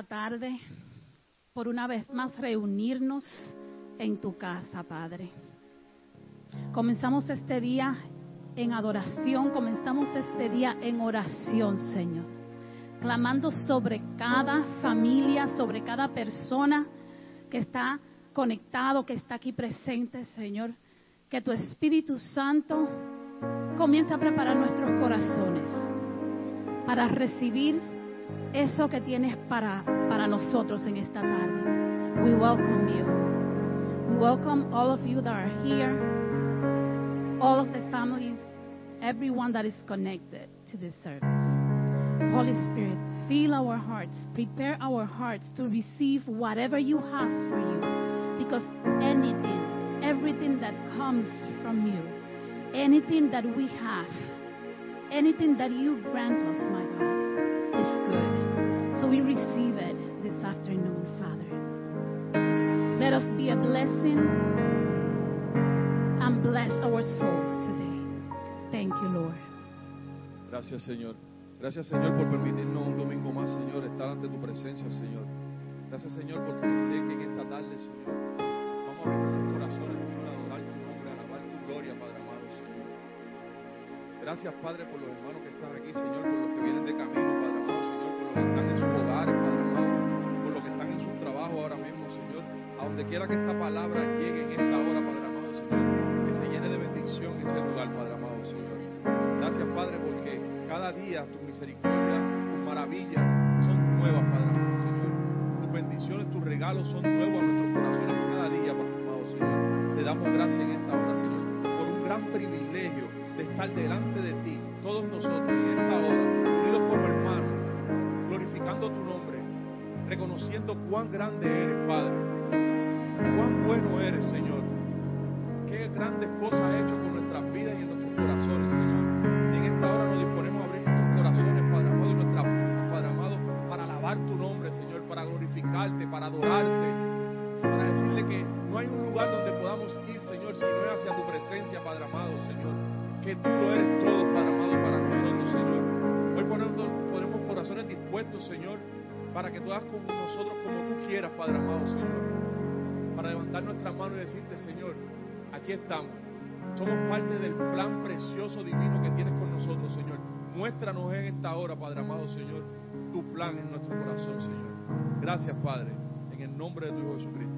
esta tarde por una vez más reunirnos en tu casa, Padre. Comenzamos este día en adoración, comenzamos este día en oración, Señor. Clamando sobre cada familia, sobre cada persona que está conectado, que está aquí presente, Señor. Que tu Espíritu Santo comience a preparar nuestros corazones para recibir eso que tienes para, para nosotros en esta tarde. We welcome you. We welcome all of you that are here, all of the families, everyone that is connected to this service. Holy Spirit, fill our hearts, prepare our hearts to receive whatever you have for you. Because anything, everything that comes from you, anything that we have, anything that you grant us, my God, we receive it this afternoon, Father. Let us be a blessing and bless our souls today. Thank you, Lord. Gracias, Señor. Gracias, Señor, por permitirnos un domingo más, Señor, estar ante tu presencia, Señor. Gracias, Señor, porque sé que en esta tarde, Señor, vamos a abrir nuestros corazones, Señor, a adorar tu nombre, a alabar tu gloria, Padre amado, Señor. Gracias, Padre, por los hermanos que están aquí, Señor, por los que vienen de camino, Padre amado, donde quiera que esta palabra llegue en esta hora, Padre amado, Señor, que se llene de bendición ese lugar, Padre amado, Señor. Gracias, Padre, porque cada día tus misericordias, tus maravillas son nuevas, Padre amado, Señor. Tus bendiciones, tus regalos son nuevos a nuestros corazones cada día, Padre amado, Señor. Te damos gracias en esta hora, Señor, por un gran privilegio de estar delante de ti, todos nosotros en esta hora, unidos como hermanos, glorificando tu nombre, reconociendo cuán grande eres, grandes cosas has hecho con nuestras vidas y en nuestros corazones, Señor. En esta hora nos disponemos a abrir nuestros corazones, Padre amado, y nuestras Padre amado, para alabar tu nombre, Señor, para glorificarte, para adorarte, para decirle que no hay un lugar donde podamos ir, Señor, si no es hacia tu presencia, Padre amado, Señor. Que tú lo eres todo, Padre amado, para nosotros, Señor. Hoy ponemos, ponemos corazones dispuestos, Señor, para que tú hagas con nosotros como tú quieras, Padre amado, Señor. Para levantar nuestras manos y decirte, Señor, aquí estamos. Somos parte del plan precioso, divino que tienes con nosotros, Señor. Muéstranos en esta hora, Padre amado, Señor, tu plan en nuestro corazón, Señor. Gracias, Padre, en el nombre de tu Hijo Jesucristo.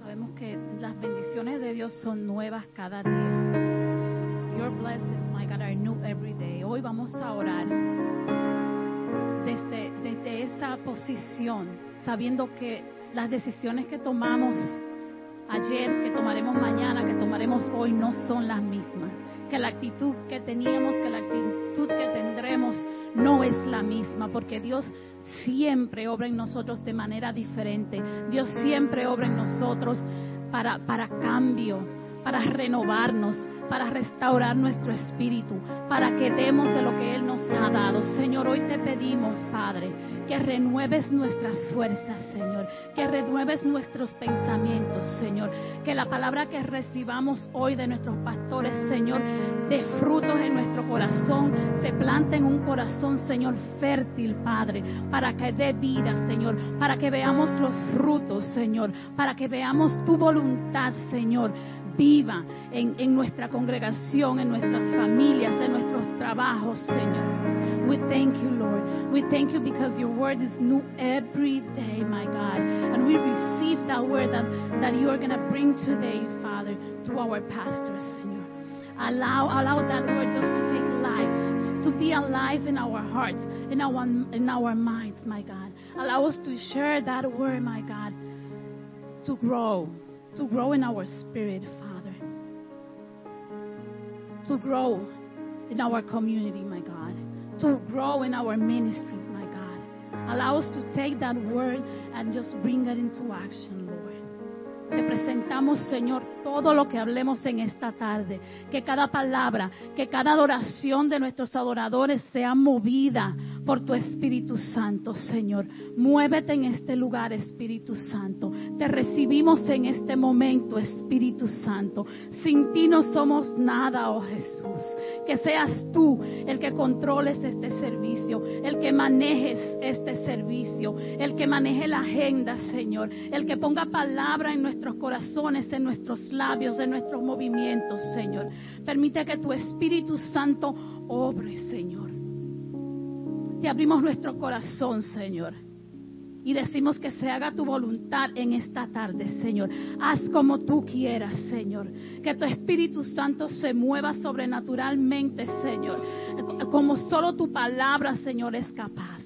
Sabemos que las bendiciones de Dios son nuevas cada día. Your blessings, my God, are new every day. Hoy vamos a orar desde, desde esa posición, sabiendo que las decisiones que tomamos ayer, que tomaremos mañana, que tomaremos hoy, no son las mismas. Que la actitud que teníamos, que la actitud que tendremos no es la misma, porque Dios siempre obra en nosotros de manera diferente. Dios siempre obra en nosotros para, para cambio, para renovarnos, para restaurar nuestro espíritu, para que demos de lo que Él nos ha dado. Señor, hoy te pedimos, Padre, que renueves nuestras fuerzas, Señor, que renueves nuestros pensamientos, Señor, que la palabra que recibamos hoy de nuestros pastores, Señor, de frutos en nuestro corazón, se plante en un corazón, Señor, fértil, Padre, para que dé vida, Señor, para que veamos los frutos, Señor, para que veamos tu voluntad, Señor, viva en, en, nuestra congregación, en nuestras familias, en nuestros trabajos, Señor. We thank you, Lord. We thank you because your word is new every day, my God. And we receive that word that, that you are going to bring today, Father, through our pastors, Señor. Allow, allow that word just to take life, to be alive in our hearts, in our, in our minds, my God. Allow us to share that word, my God, to grow, to grow in our spirit. To grow in our community, my God. To grow in our ministries, my God. Allow us to take that word and just bring it into action. Te presentamos, Señor, todo lo que hablemos en esta tarde. Que cada palabra, que cada adoración de nuestros adoradores sea movida por tu Espíritu Santo, Señor. Muévete en este lugar, Espíritu Santo. Te recibimos en este momento, Espíritu Santo. Sin ti no somos nada, oh Jesús. Que seas tú el que controles este servicio, el que manejes este servicio, el que maneje la agenda, Señor. El que ponga palabra en nuestros corazones, en nuestros labios, en nuestros movimientos, Señor. Permite que tu Espíritu Santo obre, Señor. Te abrimos nuestro corazón, Señor. Y decimos que se haga tu voluntad en esta tarde, Señor. Haz como tú quieras, Señor. Que tu Espíritu Santo se mueva sobrenaturalmente, Señor. Como solo tu palabra, Señor, es capaz.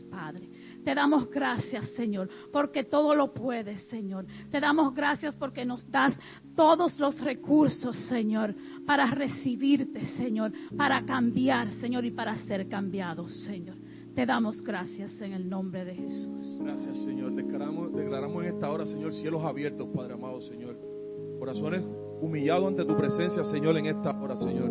Te damos gracias, Señor, porque todo lo puedes, Señor. Te damos gracias porque nos das todos los recursos, Señor, para recibirte, Señor, para cambiar, Señor, y para ser cambiados, Señor. Te damos gracias en el nombre de Jesús. Gracias, Señor. Declaramos, declaramos en esta hora, Señor, cielos abiertos, Padre amado, Señor. Corazones humillados ante tu presencia, Señor, en esta hora, Señor.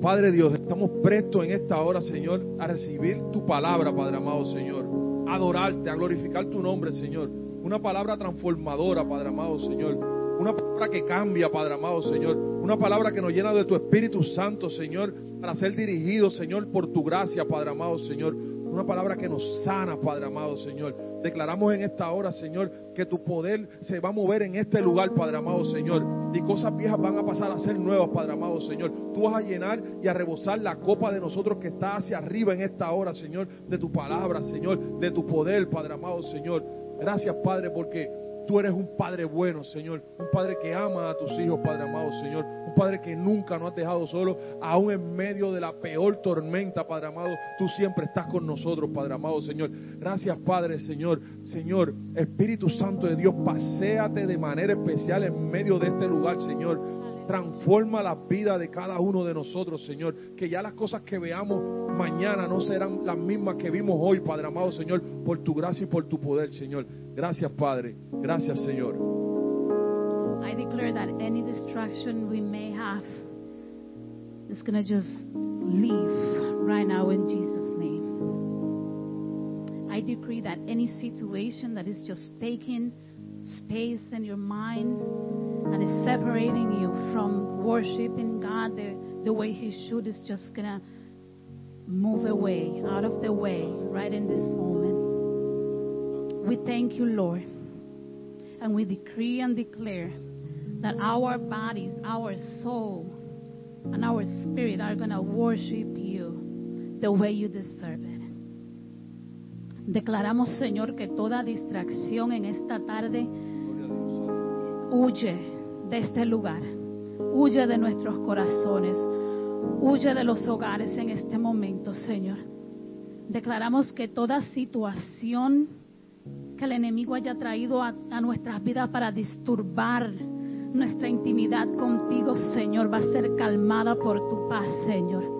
Padre Dios, estamos prestos en esta hora, Señor, a recibir tu palabra, Padre amado, Señor. A adorarte, a glorificar tu nombre, Señor. Una palabra transformadora, Padre amado, Señor. Una palabra que cambia, Padre amado, Señor. Una palabra que nos llena de tu Espíritu Santo, Señor para ser dirigidos, Señor, por tu gracia, Padre amado, Señor. Una palabra que nos sana, Padre amado, Señor. Declaramos en esta hora, Señor, que tu poder se va a mover en este lugar, Padre amado, Señor. Y cosas viejas van a pasar a ser nuevas, Padre amado, Señor. Tú vas a llenar y a rebosar la copa de nosotros que está hacia arriba en esta hora, Señor, de tu palabra, Señor, de tu poder, Padre amado, Señor. Gracias, Padre, porque Tú eres un Padre bueno, Señor. Un Padre que ama a tus hijos, Padre amado, Señor. Un Padre que nunca nos has dejado solo, aún en medio de la peor tormenta, Padre amado. Tú siempre estás con nosotros, Padre amado, Señor. Gracias, Padre, Señor. Señor, Espíritu Santo de Dios, paséate de manera especial en medio de este lugar, Señor transforma la vida de cada uno de nosotros, Señor. Que ya las cosas que veamos mañana no serán las mismas que vimos hoy, Padre amado, Señor, por tu gracia y por tu poder, Señor. Gracias, Padre. Gracias, Señor. I declare that any distraction we may have is going to just leave right now in Jesus' name. I decree that any situation that is just taking space in your mind and is separating you from worshiping God the, the way He should is just going to move away, out of the way, right in this moment. We thank you, Lord. And we decree and declare that our bodies, our soul, and our spirit are going to worship you the way you deserve it. Declaramos, Señor, que toda distracción en esta tarde huye de este lugar, huye de nuestros corazones, huye de los hogares en este momento, Señor. Declaramos que toda situación que el enemigo haya traído a, nuestras vidas para disturbar nuestra intimidad contigo, Señor, va a ser calmada por tu paz, Señor.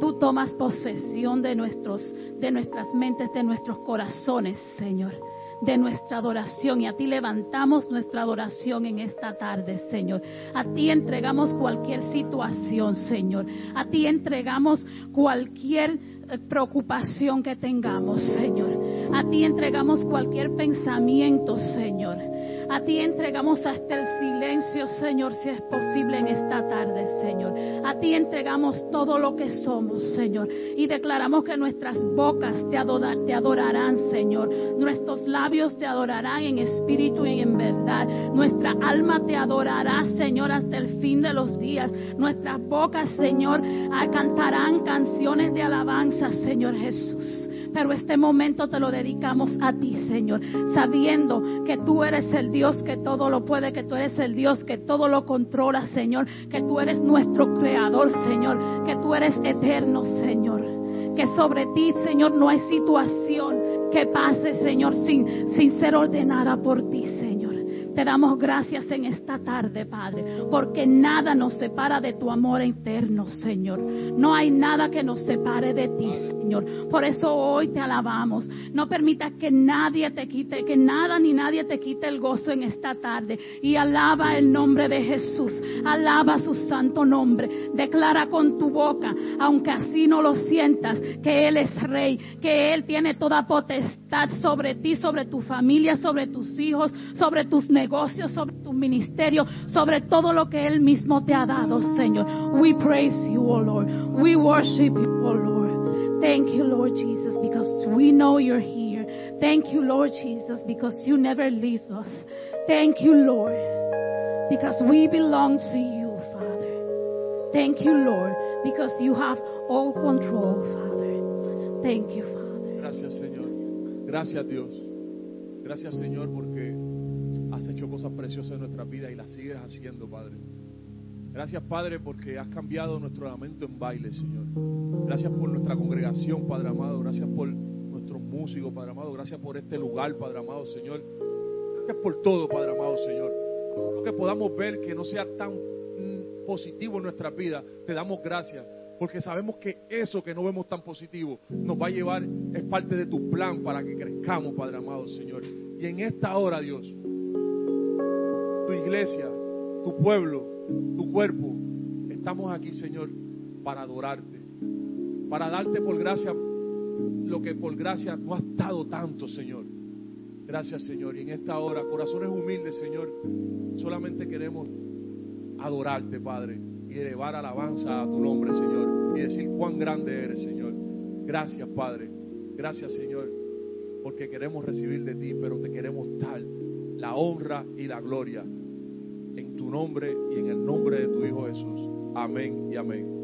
Tú tomas posesión de nuestros de nuestras mentes, de nuestros corazones, Señor, de nuestra adoración y a ti levantamos nuestra adoración en esta tarde, Señor. A ti entregamos cualquier situación, Señor. A ti entregamos cualquier eh, preocupación que tengamos, Señor. A ti entregamos cualquier pensamiento, Señor. A ti entregamos hasta el silencio, Señor, si es posible en esta tarde, Señor. A ti entregamos todo lo que somos, Señor. Y declaramos que nuestras bocas te, adorarán, Señor. Nuestros labios te adorarán en espíritu y en verdad. Nuestra alma te adorará, Señor, hasta el fin de los días. Nuestras bocas, Señor, cantarán canciones de alabanza, Señor Jesús. Pero este momento te lo dedicamos a ti, Señor, sabiendo que tú eres el Dios que todo lo puede, que tú eres el Dios que todo lo controla, Señor, que tú eres nuestro creador, Señor, que tú eres eterno, Señor. Que sobre ti, Señor, no hay situación que pase, Señor, sin, sin ser ordenada por ti. Te damos gracias en esta tarde, Padre, porque nada nos separa de tu amor eterno, Señor. No hay nada que nos separe de ti, Señor. Por eso hoy te alabamos. No permitas que nadie te quite, que nada ni nadie te quite el gozo en esta tarde. Y alaba el nombre de Jesús. Alaba su santo nombre. Declara con tu boca, aunque así no lo sientas, que Él es rey, que Él tiene toda potestad sobre ti, sobre tu familia, sobre tus hijos, sobre tus negocios, sobre tu ministerio, sobre todo lo que Él mismo te ha dado, Señor. We praise you, oh Lord. We worship you, oh Lord. Thank you, Lord Jesus, because we know you're here. Thank you, Lord Jesus, because you never leave us. Thank you, Lord, because we belong to you, Father. Thank you, Lord, because you have all control, Father. Thank you, Father. Gracias, Señor. Gracias, Dios. Gracias, Señor, porque has hecho cosas preciosas en nuestra vida y las sigues haciendo, Padre. Gracias, Padre, porque has cambiado nuestro lamento en baile, Señor. Gracias por nuestra congregación, Padre amado. Gracias por nuestros músicos, Padre amado. Gracias por este lugar, Padre amado, Señor. Gracias por todo, Padre amado, Señor. Lo que podamos ver que no sea tan mm, positivo en nuestra vida, te damos gracias. Porque sabemos que eso que no vemos tan positivo nos va a llevar, es parte de tu plan para que crezcamos, Padre amado, Señor. Y en esta hora, Dios, tu iglesia, tu pueblo, tu cuerpo, estamos aquí, Señor, para adorarte, para darte por gracia lo que por gracia no has dado tanto, Señor. Gracias, Señor. Y en esta hora, corazones humildes, Señor, solamente queremos adorarte, Padre, y elevar alabanza a tu nombre, Señor, y decir cuán grande eres, Señor. Gracias, Padre. Gracias, Señor, porque queremos recibir de ti, pero te queremos dar la honra y la gloria nombre y en el nombre de tu Hijo Jesús. Amén y amén.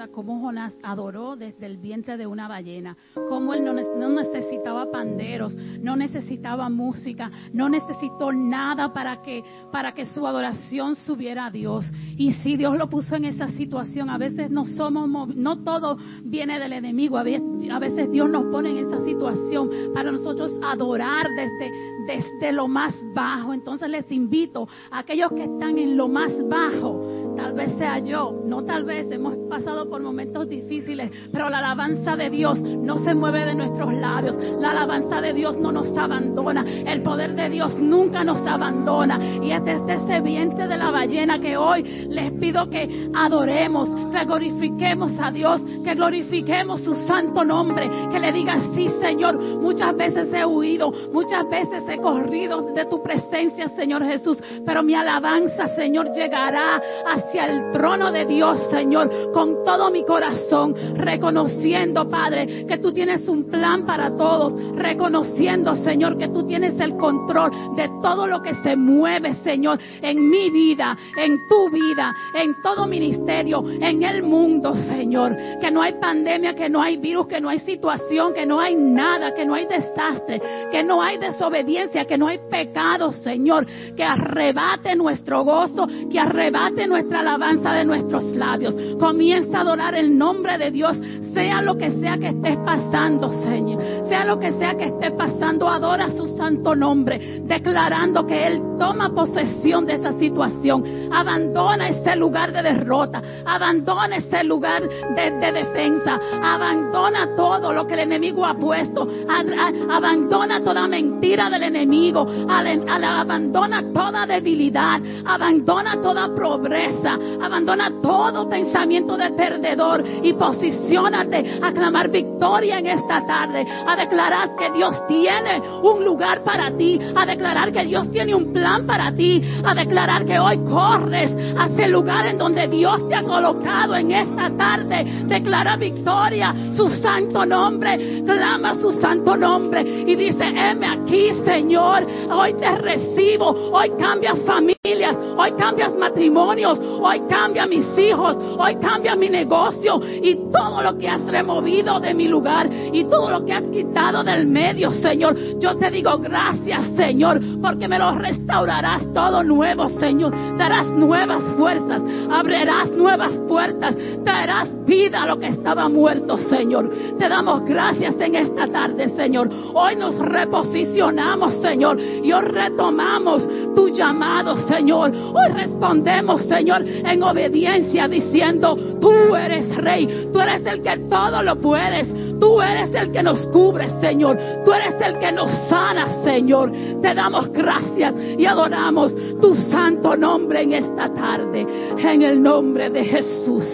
Recuerda cómo Jonás adoró desde el vientre de una ballena, cómo él no, ne- no necesitaba panderos, no necesitaba música, no necesitó nada para que, para que su adoración subiera a Dios. Y si Dios lo puso en esa situación, a veces no somos, no todo viene del enemigo, a veces, a veces Dios nos pone en esa situación para nosotros adorar desde, desde lo más bajo. Entonces les invito a aquellos que están en lo más bajo, Tal vez sea yo, no tal vez, hemos pasado por momentos difíciles, pero la alabanza de Dios no se mueve de nuestros labios. La alabanza de Dios no nos abandona. El poder de Dios nunca nos abandona. Y es desde ese vientre de la ballena que hoy les pido que adoremos, que glorifiquemos a Dios, que glorifiquemos su santo nombre, que le digas, sí Señor, muchas veces he huido, muchas veces he corrido de tu presencia, Señor Jesús, pero mi alabanza, Señor, llegará hacia el trono de Dios, Señor, con todo mi corazón, reconociendo, Padre, que tú tienes un plan para todos, reconociendo, Señor, que tú tienes el control de todo lo que se mueve, Señor, en mi vida, en tu vida, en todo ministerio, en el mundo, Señor, que no hay pandemia, que no hay virus, que no hay situación, que no hay nada, que no hay desastre, que no hay desobediencia, que no hay pecado, Señor, que arrebate nuestro gozo, que arrebate nuestra alabanza de nuestros labios. Comienza a adorar el nombre de Dios, sea lo que sea que estés pasando, Señor, sea lo que sea que esté pasando, adora su santo nombre, declarando que Él toma posesión de esa situación, abandona ese lugar de derrota, abandona ese lugar de, de defensa, abandona todo lo que el enemigo ha puesto, abandona toda mentira del enemigo, abandona toda debilidad, abandona toda pobreza, abandona todo pensamiento de perdedor y posiciónate a clamar victoria en esta tarde, a declarar que Dios tiene un lugar para ti, a declarar que Dios tiene un plan para ti, a declarar que hoy corres hacia el lugar en donde Dios te ha colocado en esta tarde. Declara victoria, su santo nombre, clama su santo nombre y dice, heme aquí, Señor, hoy te recibo, hoy cambias familia. Hoy cambias matrimonios, hoy cambia mis hijos, hoy cambia mi negocio y todo lo que has removido de mi lugar y todo lo que has quitado del medio, Señor. Yo te digo gracias, Señor, porque me lo restaurarás todo nuevo, Señor. Darás nuevas fuerzas, abrirás nuevas puertas, traerás vida a lo que estaba muerto, Señor. Te damos gracias en esta tarde, Señor. Hoy nos reposicionamos, Señor, y hoy retomamos tu llamado, Señor. Hoy respondemos, Señor, en obediencia, diciendo, tú eres rey, tú eres el que todo lo puedes. Tú eres el que nos cubre, Señor. Tú eres el que nos sana, Señor. Te damos gracias y adoramos tu santo nombre en esta tarde. En el nombre de Jesús.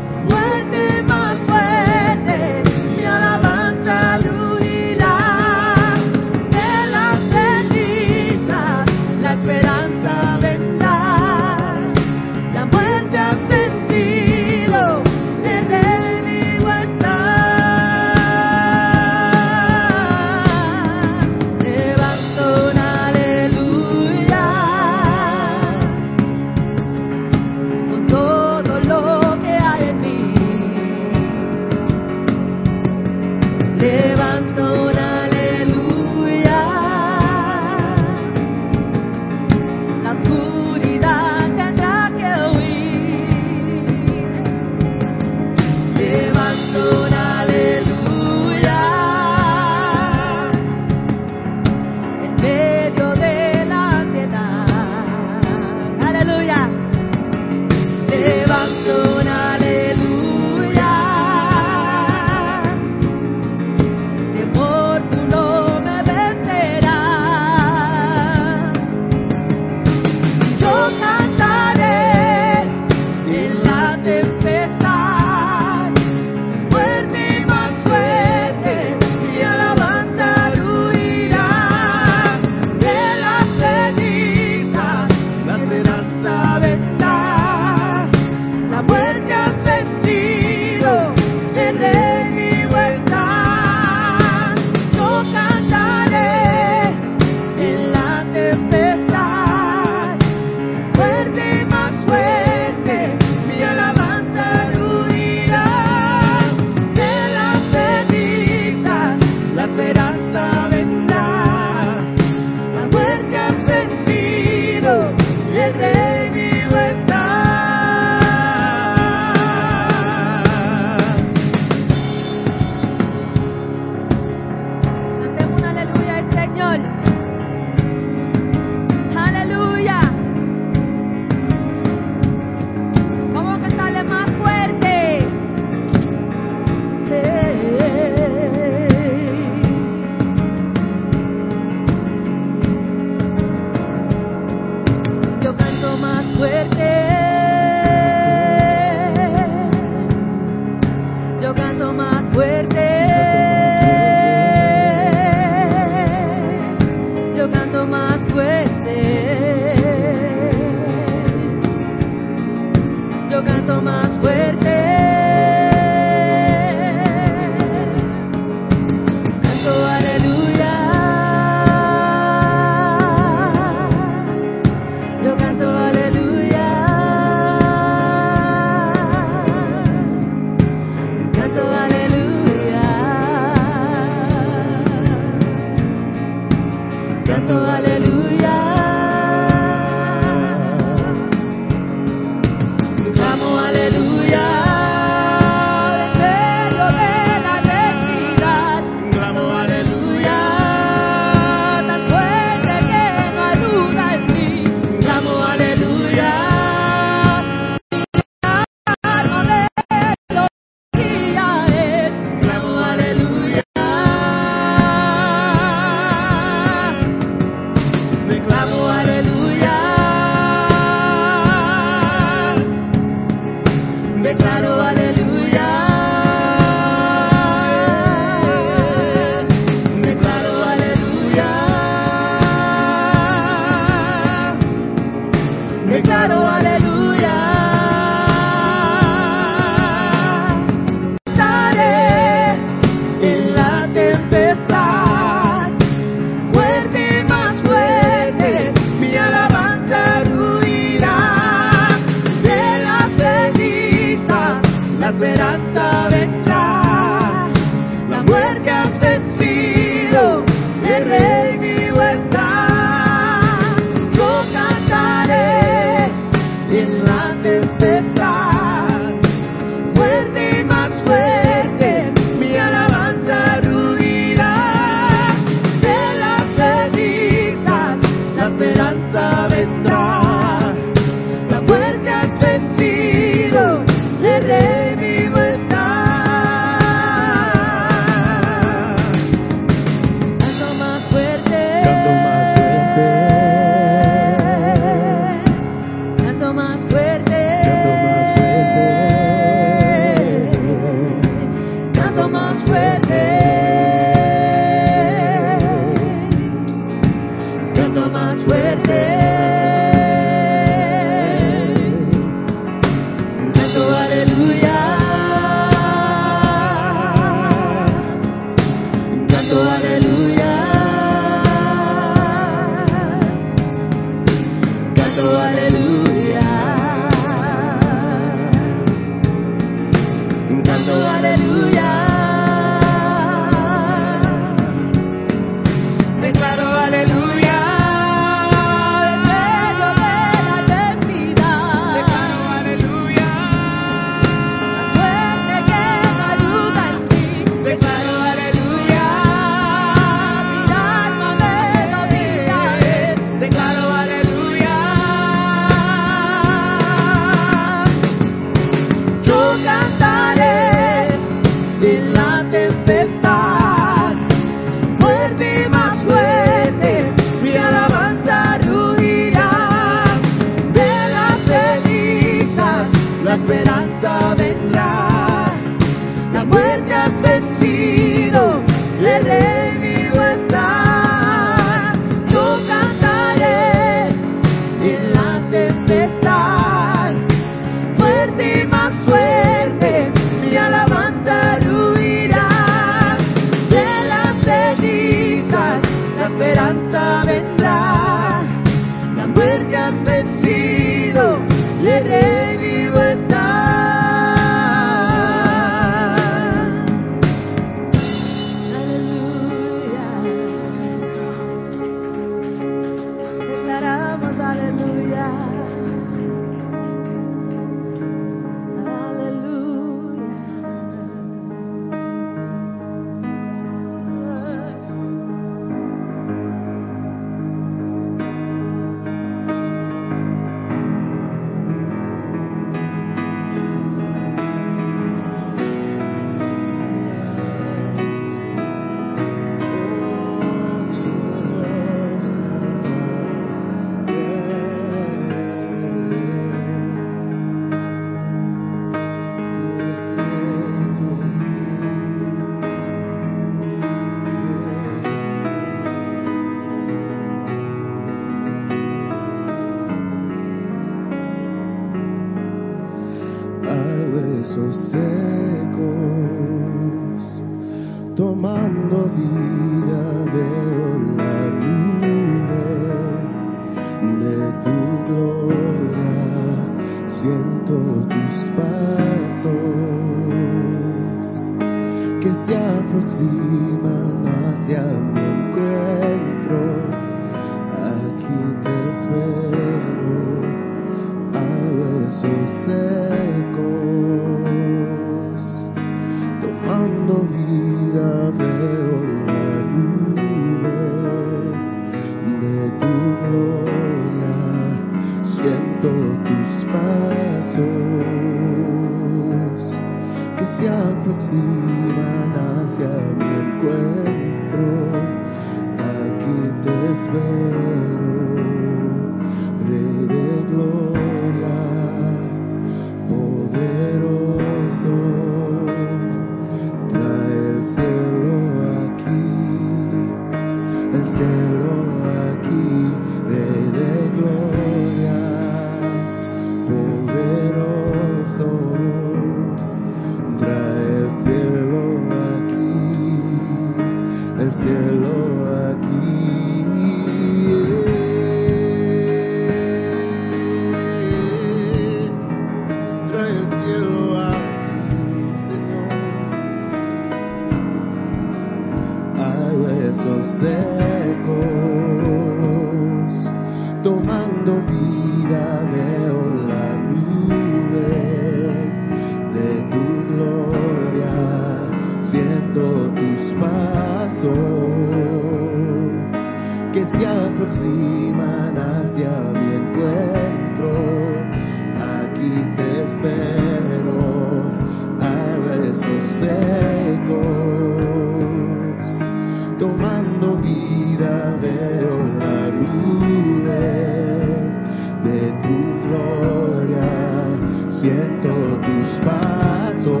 tus pasos,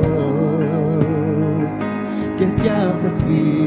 que se aproximan.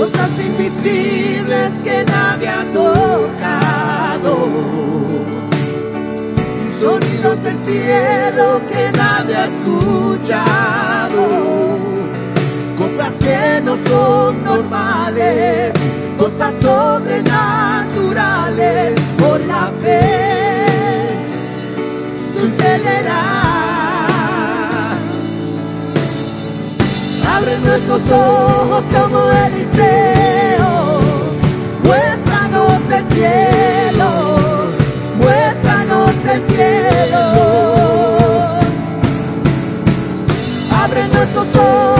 cosas invisibles que nadie ha tocado, sonidos del cielo que nadie ha escuchado, cosas que no son normales, cosas sobrenaturales. Por la fe. Sucederá. Abre nuestros ojos. Como el deseo, muéstranos el cielo, muéstranos el cielo. Abre nuestro sol.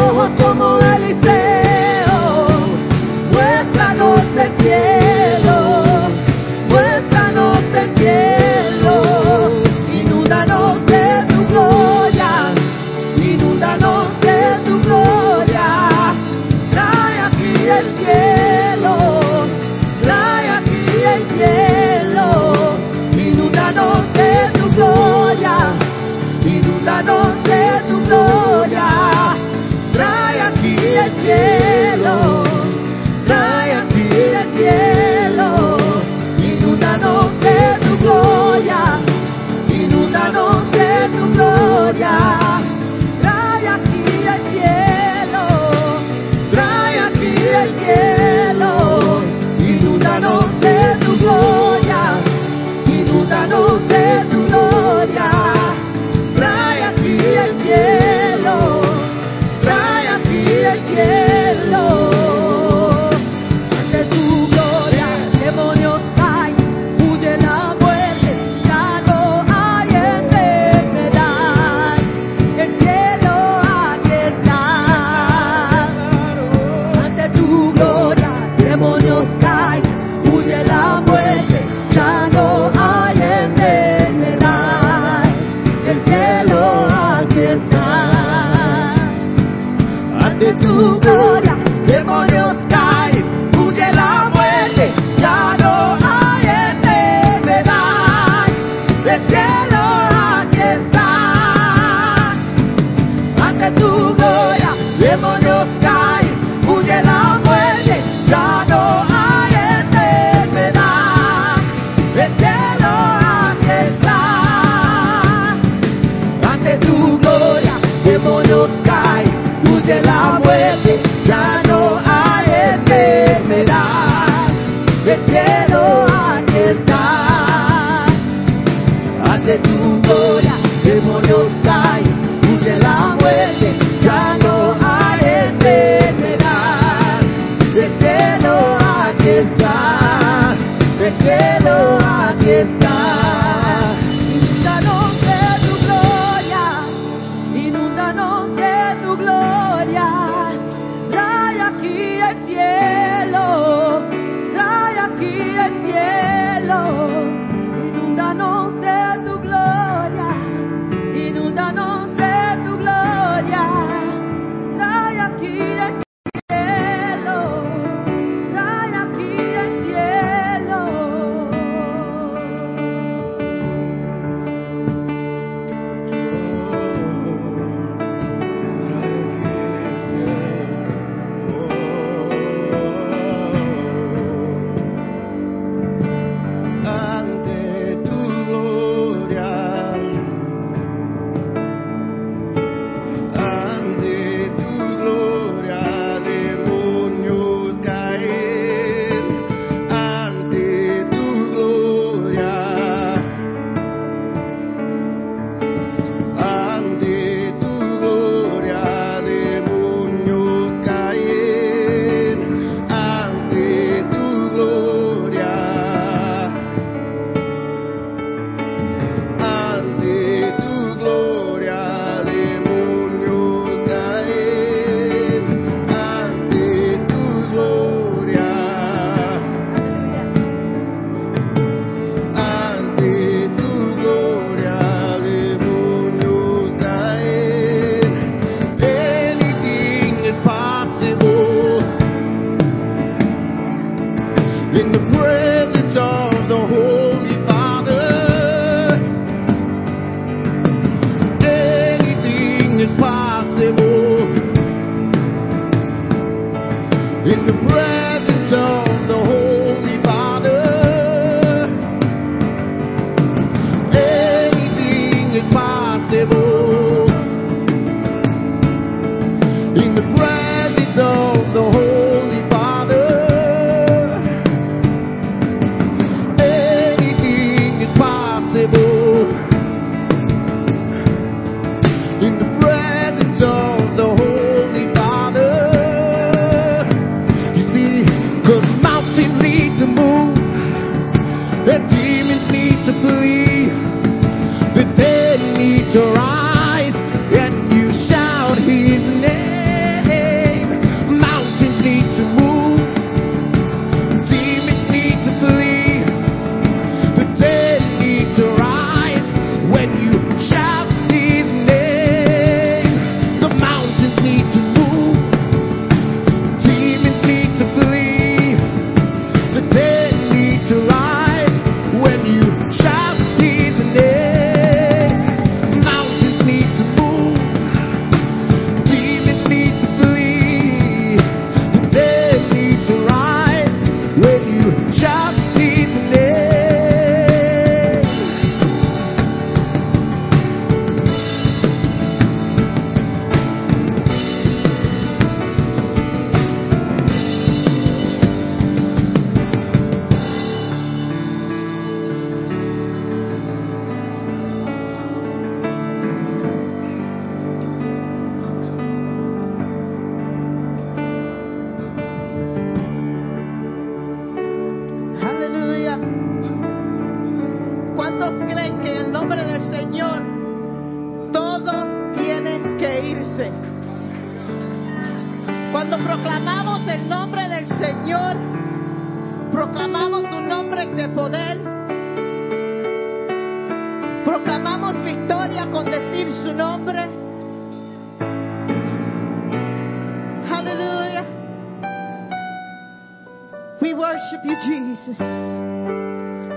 Jesus.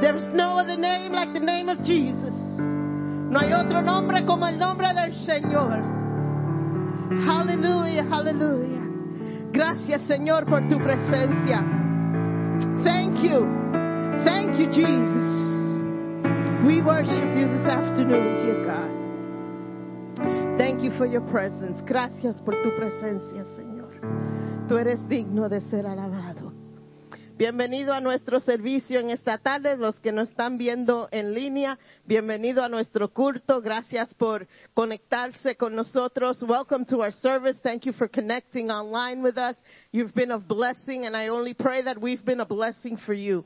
There is no other name like the name of Jesus. No hay otro nombre como el nombre del Señor. Hallelujah, hallelujah. Gracias, Señor, por tu presencia. Thank you. Thank you, Jesus. We worship you this afternoon, dear God. Thank you for your presence. Gracias por tu presencia, Señor. Tú eres digno de ser alabado. Bienvenido a nuestro servicio en esta tarde, los que nos están viendo en línea. Bienvenido a nuestro culto. Gracias por conectarse con nosotros. Welcome to our service. Thank you for connecting online with us. You've been a blessing, and I only pray that we've been a blessing for you.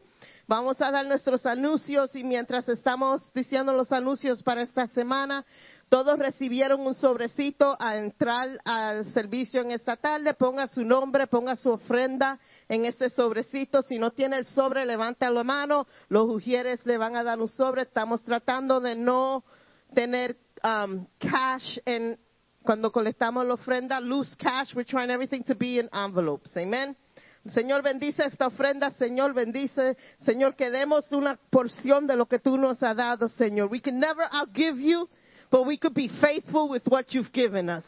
Vamos a dar nuestros anuncios y mientras estamos diciendo los anuncios para esta semana, todos recibieron un sobrecito a entrar al servicio en esta tarde. Ponga su nombre, ponga su ofrenda en ese sobrecito. Si no tiene el sobre, levanta la mano. Los ujieres le van a dar un sobre. Estamos tratando de no tener um, cash en cuando colectamos la ofrenda, loose cash. We're trying everything to be in envelopes. Amen. Señor, bendice esta ofrenda, Señor, bendice, Señor, que demos una porción de lo que tú nos has dado, Señor. We can never outgive you, but we could be faithful with what you've given us.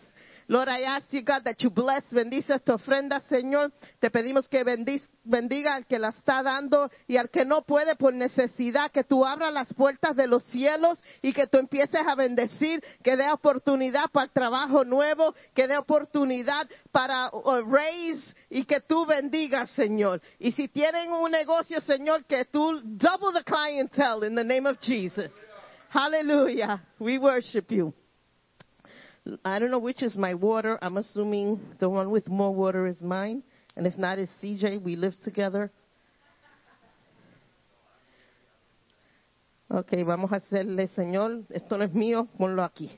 Lord, I ask you, God, that you bless, bendice esta ofrenda, Señor. Te pedimos que bendiga al que la está dando y al que no puede por necesidad, que tú abras las puertas de los cielos y que tú empieces a bendecir, que dé oportunidad para el trabajo nuevo, que dé oportunidad para uh, raise y que tú bendigas, Señor. Y si tienen un negocio, Señor, que tú double the clientele in the name of Jesus. Hallelujah. We worship you. I don't know which is my water. I'm assuming the one with more water is mine. And if not, it's CJ. We live together. Ok, vamos a hacerle, Señor, esto no es mío, ponlo aquí.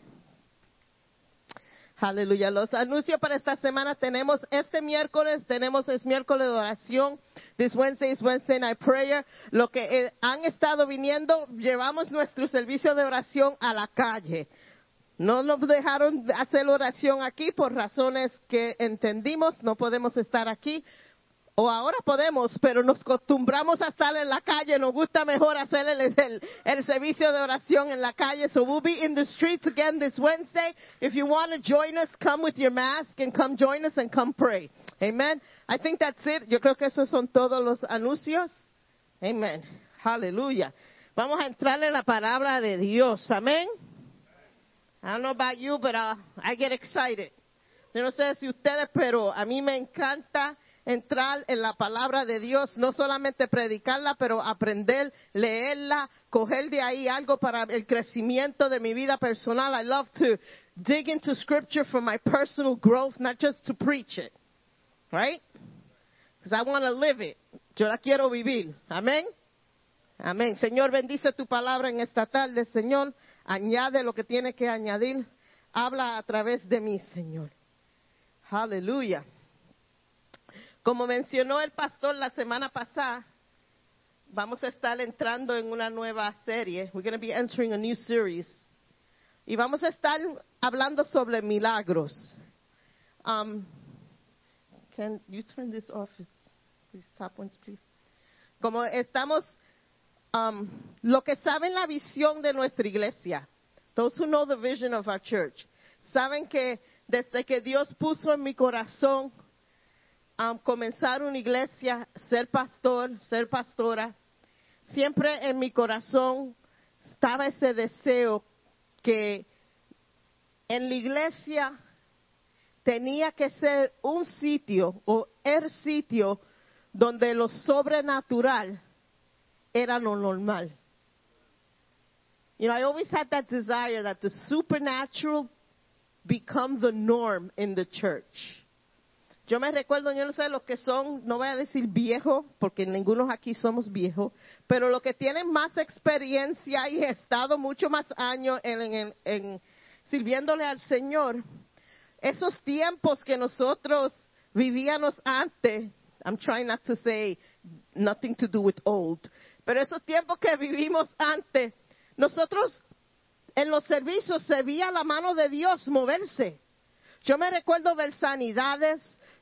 Aleluya. Los anuncios para esta semana tenemos este miércoles, tenemos es miércoles de oración. This Wednesday is Wednesday night prayer. Lo que eh, han estado viniendo, llevamos nuestro servicio de oración a la calle. No nos dejaron hacer oración aquí por razones que entendimos, no podemos estar aquí. O ahora podemos, pero nos acostumbramos a estar en la calle. Nos gusta mejor hacer el, el, el servicio de oración en la calle. So we'll be in the streets again this Wednesday. If you want to join us, come with your mask and come join us and come pray. Amen. I think that's it. Yo creo que esos son todos los anuncios. Amen. Aleluya. Vamos a entrar en la palabra de Dios. Amén. I don't know about you, but uh, I get excited. Yo no sé si ustedes, pero a mí me encanta entrar en la palabra de Dios, no solamente predicarla, pero aprender, leerla, coger de ahí algo para el crecimiento de mi vida personal. I love to dig into scripture for my personal growth, not just to preach it. Right? Because I want to live it. Yo la quiero vivir. Amén. Amén. Señor, bendice tu palabra en esta tarde, Señor. Añade lo que tiene que añadir. Habla a través de mí, Señor. Aleluya. Como mencionó el pastor la semana pasada, vamos a estar entrando en una nueva serie. We're going to be entering a new series. Y vamos a estar hablando sobre milagros. Um, can you turn this off? These top ones, please. Como estamos, um, lo que saben la visión de nuestra iglesia, those who know the vision of our church, saben que desde que Dios puso en mi corazón um, comenzar una iglesia, ser pastor, ser pastora, siempre en mi corazón estaba ese deseo que en la iglesia tenía que ser un sitio o el sitio donde lo sobrenatural era lo normal. You know, I always had that desire that the supernatural become the norm in the church. Yo me recuerdo, yo no sé los que son, no voy a decir viejos, porque ninguno aquí somos viejos, pero los que tienen más experiencia y estado mucho más años en, en, en sirviéndole al Señor, esos tiempos que nosotros vivíamos antes, I'm trying not to say nothing to do with old, pero esos tiempos que vivimos antes, nosotros en los servicios se veía la mano de Dios moverse. Yo me recuerdo ver sanidades,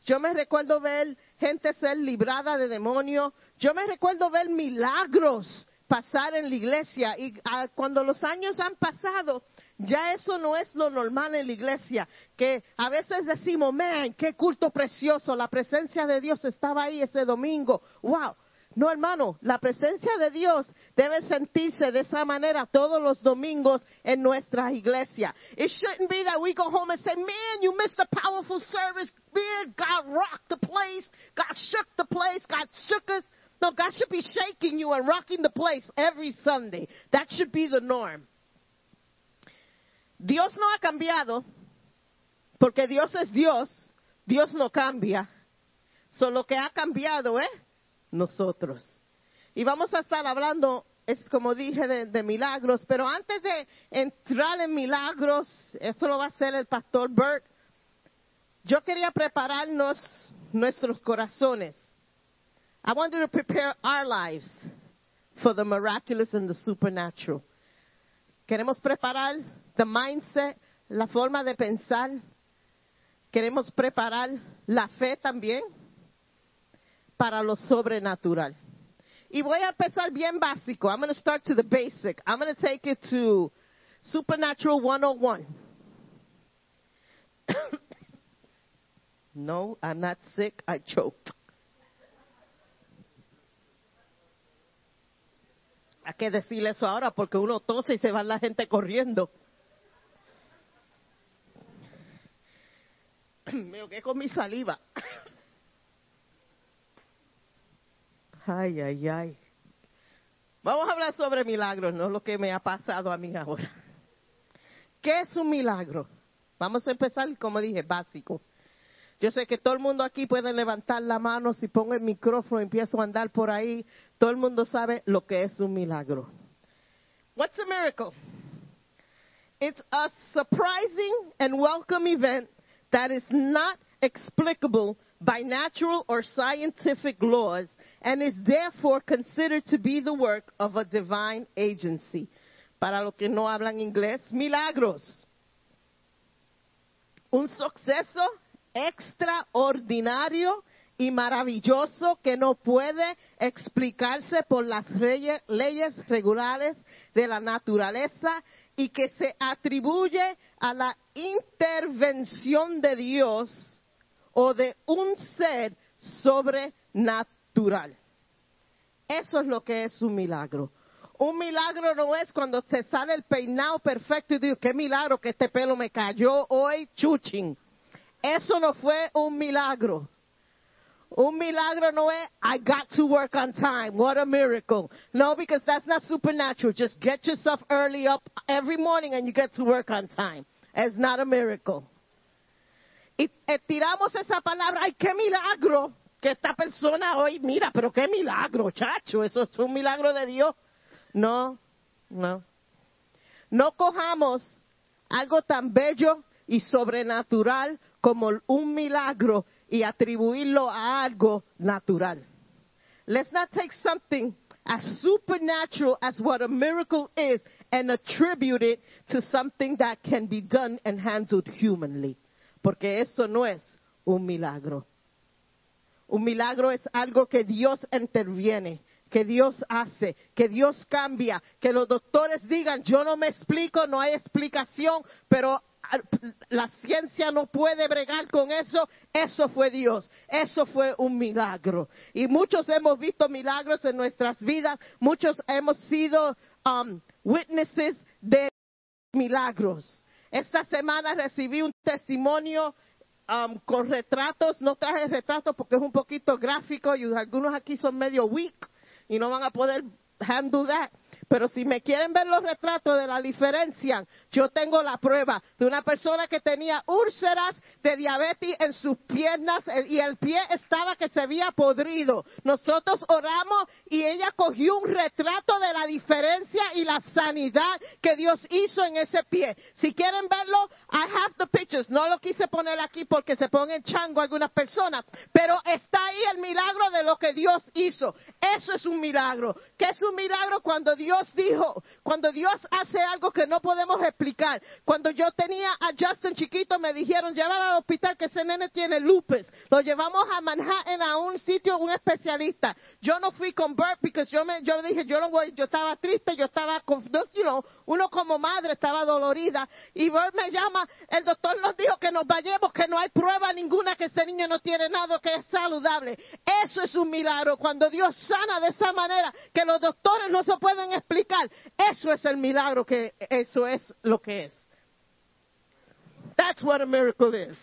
yo me recuerdo ver gente ser librada de demonios, yo me recuerdo ver milagros pasar en la iglesia. Y ah, cuando los años han pasado, ya eso no es lo normal en la iglesia, que a veces decimos, man, qué culto precioso, la presencia de Dios estaba ahí ese domingo, wow. No, hermano, la presencia de Dios debe sentirse de esa manera todos los domingos en nuestra iglesia. It shouldn't be that we go home and say, man, you missed a powerful service. Man, God rocked the place. God shook the place. God shook us. No, God should be shaking you and rocking the place every Sunday. That should be the norm. Dios no ha cambiado, porque Dios es Dios, Dios no cambia. Solo que ha cambiado, ¿eh? Nosotros. Y vamos a estar hablando, es como dije, de, milagros, pero antes de entrar en milagros, eso lo va a hacer el pastor Bert, yo quería prepararnos nuestros corazones. I wanted to prepare our lives for the miraculous and the supernatural. Queremos preparar la forma de pensar. Queremos preparar la fe también para lo sobrenatural. Y voy a empezar bien básico. I'm going to start to the basic. I'm going to take it to Supernatural 101. no, I'm not sick. I choked. Hay que decirle eso ahora porque uno tose y se va la gente corriendo. Me ahogué con mi saliva. Ay, ay, ay. Vamos a hablar sobre milagros, no lo que me ha pasado a mí ahora. ¿Qué es un milagro? Vamos a empezar, como dije, básico. Yo sé que todo el mundo aquí puede levantar la mano, si pongo el micrófono y empiezo a andar por ahí, todo el mundo sabe lo que es un milagro. What's a miracle? It's a surprising and welcome event that is not explicable by natural or scientific laws and is therefore considered to be the work of a divine agency. Para los que no hablan inglés, milagros. Un suceso extraordinario y maravilloso que no puede explicarse por las leyes, regulares de la naturaleza y que se atribuye a la intervención de Dios o de un ser sobrenatural. Eso es lo que es un milagro. Un milagro no es cuando te sale el peinado perfecto y digo, qué milagro que este pelo me cayó hoy, chuching. Eso no fue un milagro. Un milagro no es, I got to work on time. What a miracle. No, because that's not supernatural. Just get yourself early up every morning and you get to work on time. It's not a miracle. Y tiramos esa palabra, ay, qué milagro que esta persona hoy, mira, pero qué milagro, chacho, eso es un milagro de Dios. No, no. No cojamos algo tan bello y sobrenatural como un milagro y atribuirlo a algo natural. Let's not take something as supernatural as what a miracle is and attribute it to something that can be done and handled humanly. Porque eso no es un milagro. Un milagro es algo que Dios interviene, que Dios hace, que Dios cambia, que los doctores digan, yo no me explico, no hay explicación, pero la ciencia no puede bregar con eso, eso fue Dios, eso fue un milagro. Y muchos hemos visto milagros en nuestras vidas, muchos hemos sido um, witnesses de milagros. Esta semana recibí un testimonio um, con retratos, no traje retratos porque es un poquito gráfico y algunos aquí son medio weak y no van a poder handle that. Pero si me quieren ver los retratos de la diferencia, yo tengo la prueba de una persona que tenía úlceras de diabetes en sus piernas eh, y el pie estaba que se había podrido. Nosotros oramos y ella cogió un retrato de la diferencia y la sanidad que Dios hizo en ese pie. Si quieren verlo, I have the pictures. No lo quise poner aquí porque se ponen chango algunas personas, pero está ahí el milagro de lo que Dios hizo. Eso es un milagro. ¿Qué es un milagro cuando Dios dijo, cuando Dios hace algo que no podemos explicar. Cuando yo tenía a Justin chiquito, me dijeron, llévalo al hospital que ese nene tiene lupus. Lo llevamos a Manhattan a un sitio, un especialista. Yo no fui con Bert porque yo me, yo dije, yo no voy, yo estaba triste, yo estaba con, you uno como madre estaba dolorida. Y Bert me llama, el doctor nos dijo que nos vayamos, que no hay prueba ninguna que ese niño no tiene nada, que es saludable. Eso es un milagro. Cuando Dios sana de esa manera, que los doctores no se pueden explicar. Eso es el milagro que eso es lo que es. That's what a miracle is.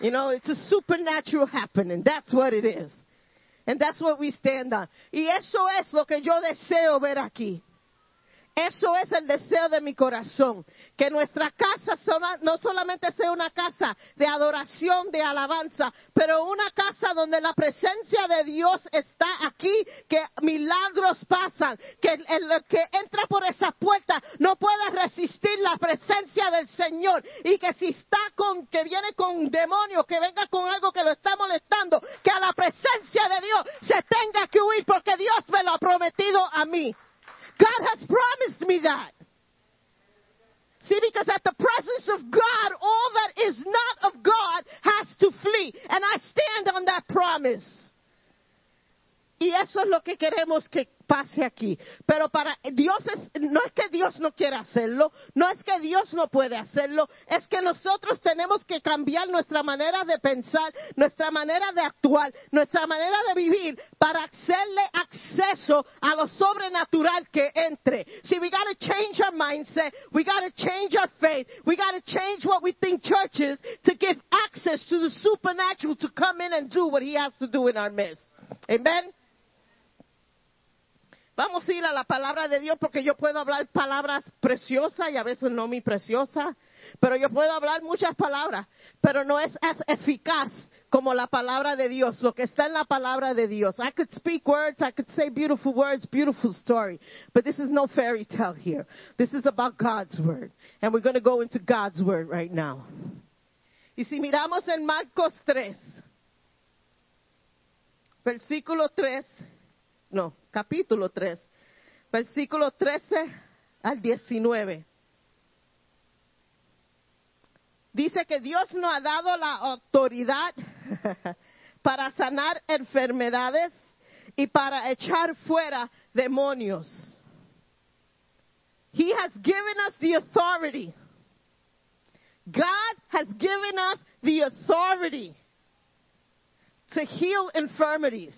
You know, it's a supernatural happening. That's what it is. And that's what we stand on. Y eso es lo que yo deseo ver aquí. Eso es el deseo de mi corazón. Que nuestra casa no solamente sea una casa de adoración, de alabanza, pero una casa donde la presencia de Dios está aquí, que milagros pasan, que el que entra por esa puerta no pueda resistir la presencia del Señor y que si está con, que viene con un demonio, que venga con algo que lo está molestando, que a la presencia de Dios se tenga que huir porque Dios me lo ha prometido a mí. God has promised me that. See, because at the presence of God, all that is not of God has to flee. And I stand on that promise. Y eso es lo que queremos que pase aquí. Pero para Dios es, no es que Dios no quiera hacerlo, no es que Dios no puede hacerlo, es que nosotros tenemos que cambiar nuestra manera de pensar, nuestra manera de actuar, nuestra manera de vivir para hacerle acceso a lo sobrenatural que entre. See, we got to change our mindset, we got to change our faith, we got to change what we think church is to give access to the supernatural to come in and do what he has to do in our midst. Amen. Vamos a ir a la palabra de Dios porque yo puedo hablar palabras preciosas y a veces no muy preciosas, pero yo puedo hablar muchas palabras, pero no es as eficaz como la palabra de Dios, lo que está en la palabra de Dios. I could speak words, I could say beautiful words, beautiful story, but this is no fairy tale here. This is about God's word, and we're going to go into God's word right now. Y si miramos en Marcos 3, versículo 3, no, capítulo 3, versículo 13 al 19. Dice que Dios nos ha dado la autoridad para sanar enfermedades y para echar fuera demonios. He has given us the authority. God has given us the authority to heal infirmities.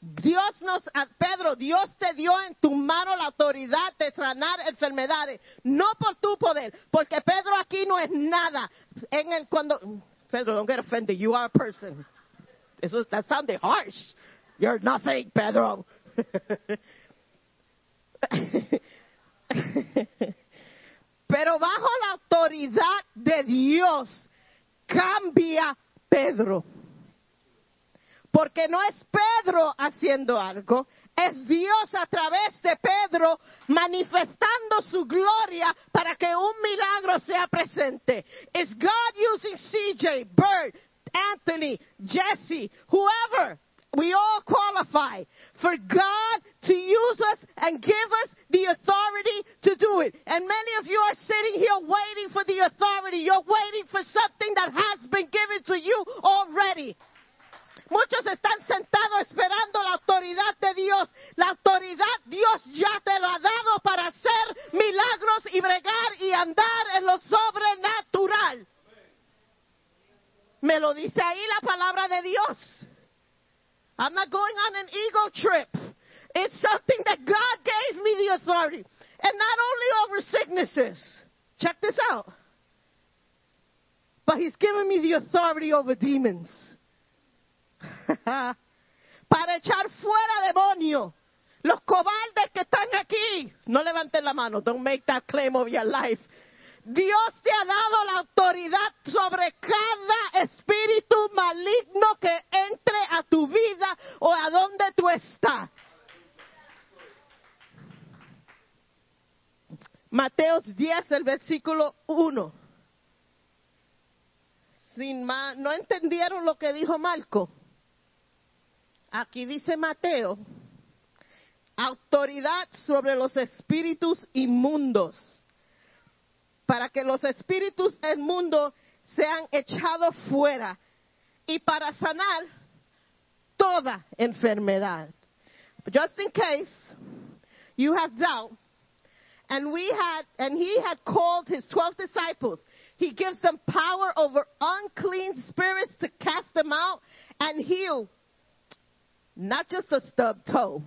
Dios nos, Pedro, Dios te dio en tu mano la autoridad de sanar enfermedades, no por tu poder, porque Pedro aquí no es nada. En el, cuando, Pedro, don't get offended, you are a person. Eso, that sounded harsh. You're nothing, Pedro. Pero bajo la autoridad de Dios cambia Pedro. Porque no es Pedro haciendo algo, es Dios a través de Pedro manifestando su gloria para que un milagro sea presente. Is God using CJ, Bert, Anthony, Jesse, whoever? We all qualify for God to use us and give us the authority to do it. And many of you are sitting here waiting for the authority. You're waiting for something that has been given to you already. Muchos están sentados esperando la autoridad de Dios. La autoridad Dios ya te lo ha dado para hacer milagros y bregar y andar en lo sobrenatural. Me lo dice ahí la palabra de Dios. I'm not going on an ego trip. It's something that God gave me the authority. And not only over sicknesses. Check this out. But He's given me the authority over demons. Para echar fuera demonios. Los cobardes que están aquí. No levanten la mano. Don't make that claim of your life. Dios te ha dado la autoridad sobre cada espíritu maligno que entre a tu vida o a donde tú estás. Mateos 10, el versículo 1. Sin ma- ¿No entendieron lo que dijo Marco? Aquí dice Mateo, autoridad sobre los espíritus inmundos para que los espíritus del mundo sean echados fuera y para sanar toda enfermedad. Just in case you have doubt, and we had, and he had called his twelve disciples. He gives them power over unclean spirits to cast them out and heal not just a stub toe,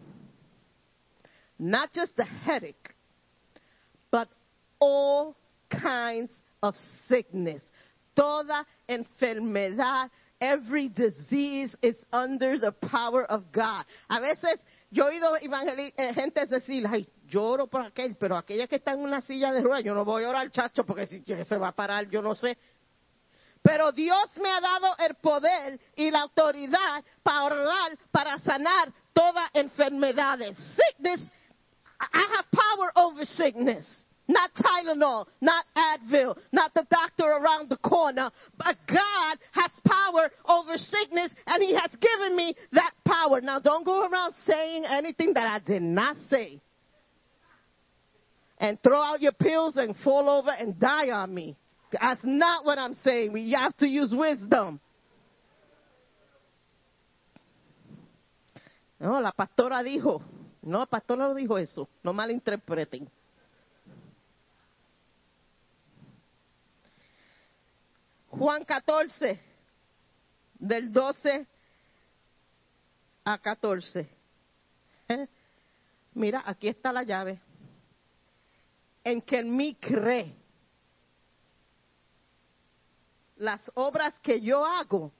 not just a headache, but all kinds of sickness. Toda enfermedad, every disease is under the power of God. A veces yo he oído eh, gente decir, ay, lloro por aquel, pero aquella que está en una silla de ruedas, yo no voy a orar, chacho, porque si se va a parar, yo no sé. Pero Dios me ha dado el poder y la autoridad para orar, para sanar toda enfermedades. Sickness, I have power over sickness. Not Tylenol, not Advil, not the doctor around the corner, but God has power over sickness and He has given me that power. Now don't go around saying anything that I did not say. And throw out your pills and fall over and die on me. That's not what I'm saying. We have to use wisdom. No, la pastora dijo. No, la pastora no dijo eso. No malinterpreten. Juan 14, del 12 a 14. ¿Eh? Mira, aquí está la llave. En que en mí cree. Las obras que yo hago,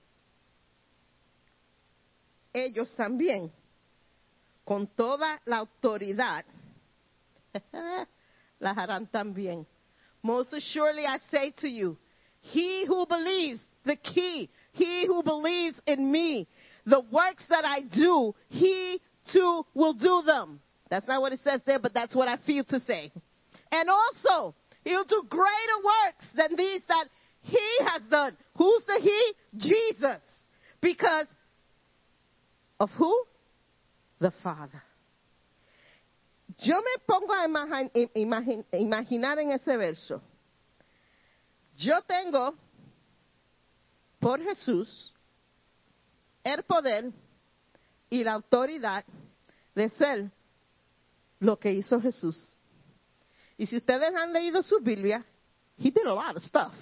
ellos también, con toda la autoridad, las harán también. Most assuredly I say to you, he who believes, the key, he who believes in me, the works that I do, he too will do them. That's not what it says there, but that's what I feel to say. And also, he'll do greater works than these that he has done. Who's the he? Jesus. Because of who? The Father. Yo me pongo a imagi- imagi- imaginar en ese verso. Yo tengo por Jesús el poder y la autoridad de ser lo que hizo Jesús. Y si ustedes han leído su Biblia, he did a lot of stuff.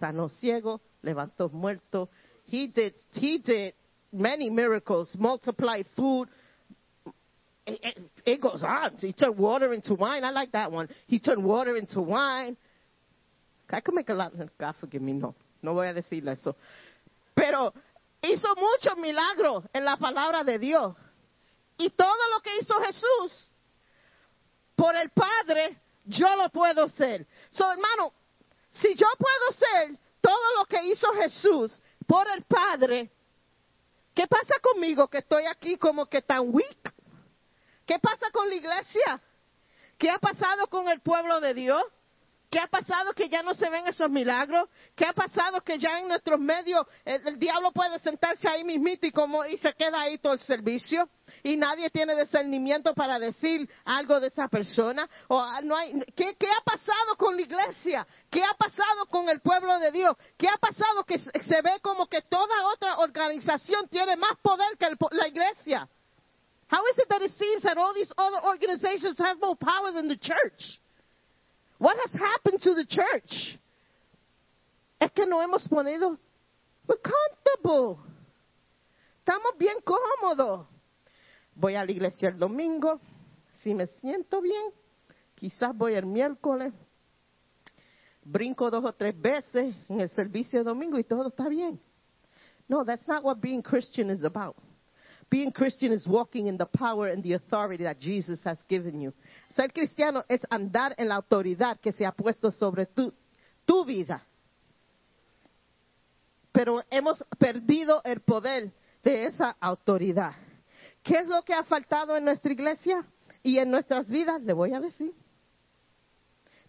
Sanó ciego, levantó muerto. He did, he did many miracles, multiplied food. It, it, it goes on. He turned water into wine. I like that one. He turned water into wine. I can make a lot. God forgive me, no. No voy a decirle eso. Pero hizo muchos milagros en la palabra de Dios. Y todo lo que hizo Jesús por el Padre, yo lo puedo ser. So, hermano, si yo puedo ser todo lo que hizo Jesús por el Padre, ¿Qué pasa conmigo que estoy aquí como que tan weak? ¿Qué pasa con la iglesia? ¿Qué ha pasado con el pueblo de Dios? ¿Qué ha pasado que ya no se ven esos milagros? ¿Qué ha pasado que ya en nuestros medios el, diablo puede sentarse ahí mismito y, se queda ahí todo el servicio? Y nadie tiene discernimiento para decir algo de esa persona. O ah, no hay, ¿qué, ¿Qué ha pasado con la iglesia? ¿Qué ha pasado con el pueblo de Dios? ¿Qué ha pasado que se ve como que toda otra organización tiene más poder que el la iglesia? How is it that it seems that all these other organizations have more power than the church? What has happened to the church? Es que no hemos ponido. We're comfortable. Estamos bien cómodos. Voy a la iglesia el domingo. Si me siento bien, quizás voy el miércoles. Brinco dos o tres veces en el servicio domingo y todo está bien. No, that's not what being Christian is about. Being Christian is walking in the power and the authority that Jesus has given you. Ser cristiano es andar en la autoridad que se ha puesto sobre tu, tu vida. Pero hemos perdido el poder de esa autoridad. ¿Qué es lo que ha faltado en nuestra iglesia y en nuestras vidas? Le voy a decir.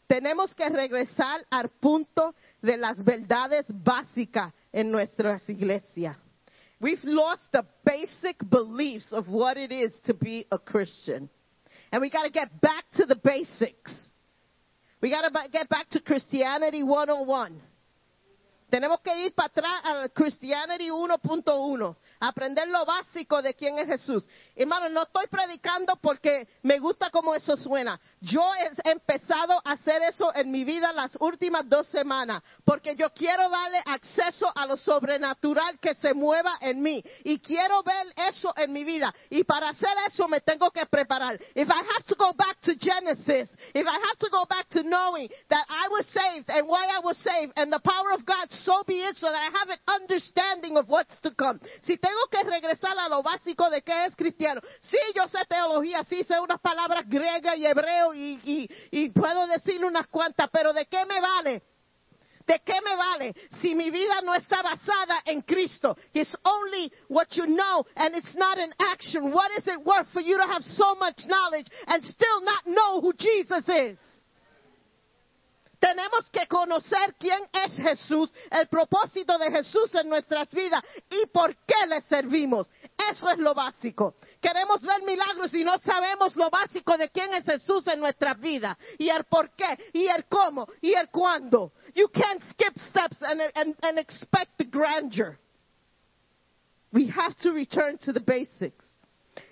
Tenemos que regresar al punto de las verdades básicas en nuestras iglesias. We've lost the basic beliefs of what it is to be a Christian. And we got to get back to the basics. We got to get back to Christianity 101. Tenemos que ir para atrás al Christianity 1.1, aprender lo básico de quién es Jesús. Hermano, no estoy predicando porque me gusta cómo eso suena. Yo he empezado a hacer eso en mi vida las últimas dos semanas, porque yo quiero darle acceso a lo sobrenatural que se mueva en mí. Y quiero ver eso en mi vida. Y para hacer eso me tengo que preparar. If I have to go back to Genesis, if I have to go back to knowing that I was saved and why I was saved and the power of God, so be it, so that I have an understanding of what's to come. Si tengo que regresar a lo básico de qué es cristiano, sí, yo sé teología, sí sé unas palabras griegas y hebreo y, puedo decir unas cuantas, pero ¿de qué me vale? ¿De qué me vale si mi vida no está basada en Cristo? It's only what you know and it's not in action. What is it worth for you to have so much knowledge and still not know who Jesus is? Tenemos que conocer quién es Jesús, el propósito de Jesús en nuestras vidas y por qué le servimos. Eso es lo básico. Queremos ver milagros y no sabemos lo básico de quién es Jesús en nuestras vidas y el por qué y el cómo y el cuándo. You can't skip steps and, and, and expect the grandeur. We have to return to the basics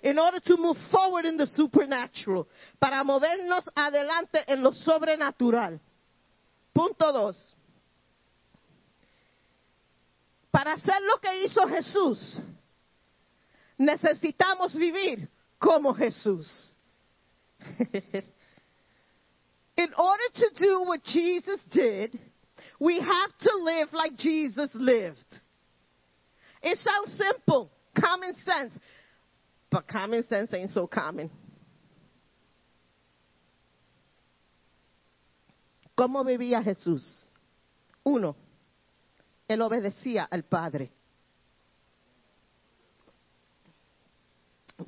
in order to move forward in the supernatural, para movernos adelante en lo sobrenatural. Punto dos. Para hacer lo que hizo Jesús, necesitamos vivir como Jesús. In order to do what Jesus did, we have to live like Jesus lived. It sounds simple, common sense, but common sense ain't so common. ¿Cómo vivía Jesús? Uno, él obedecía al Padre.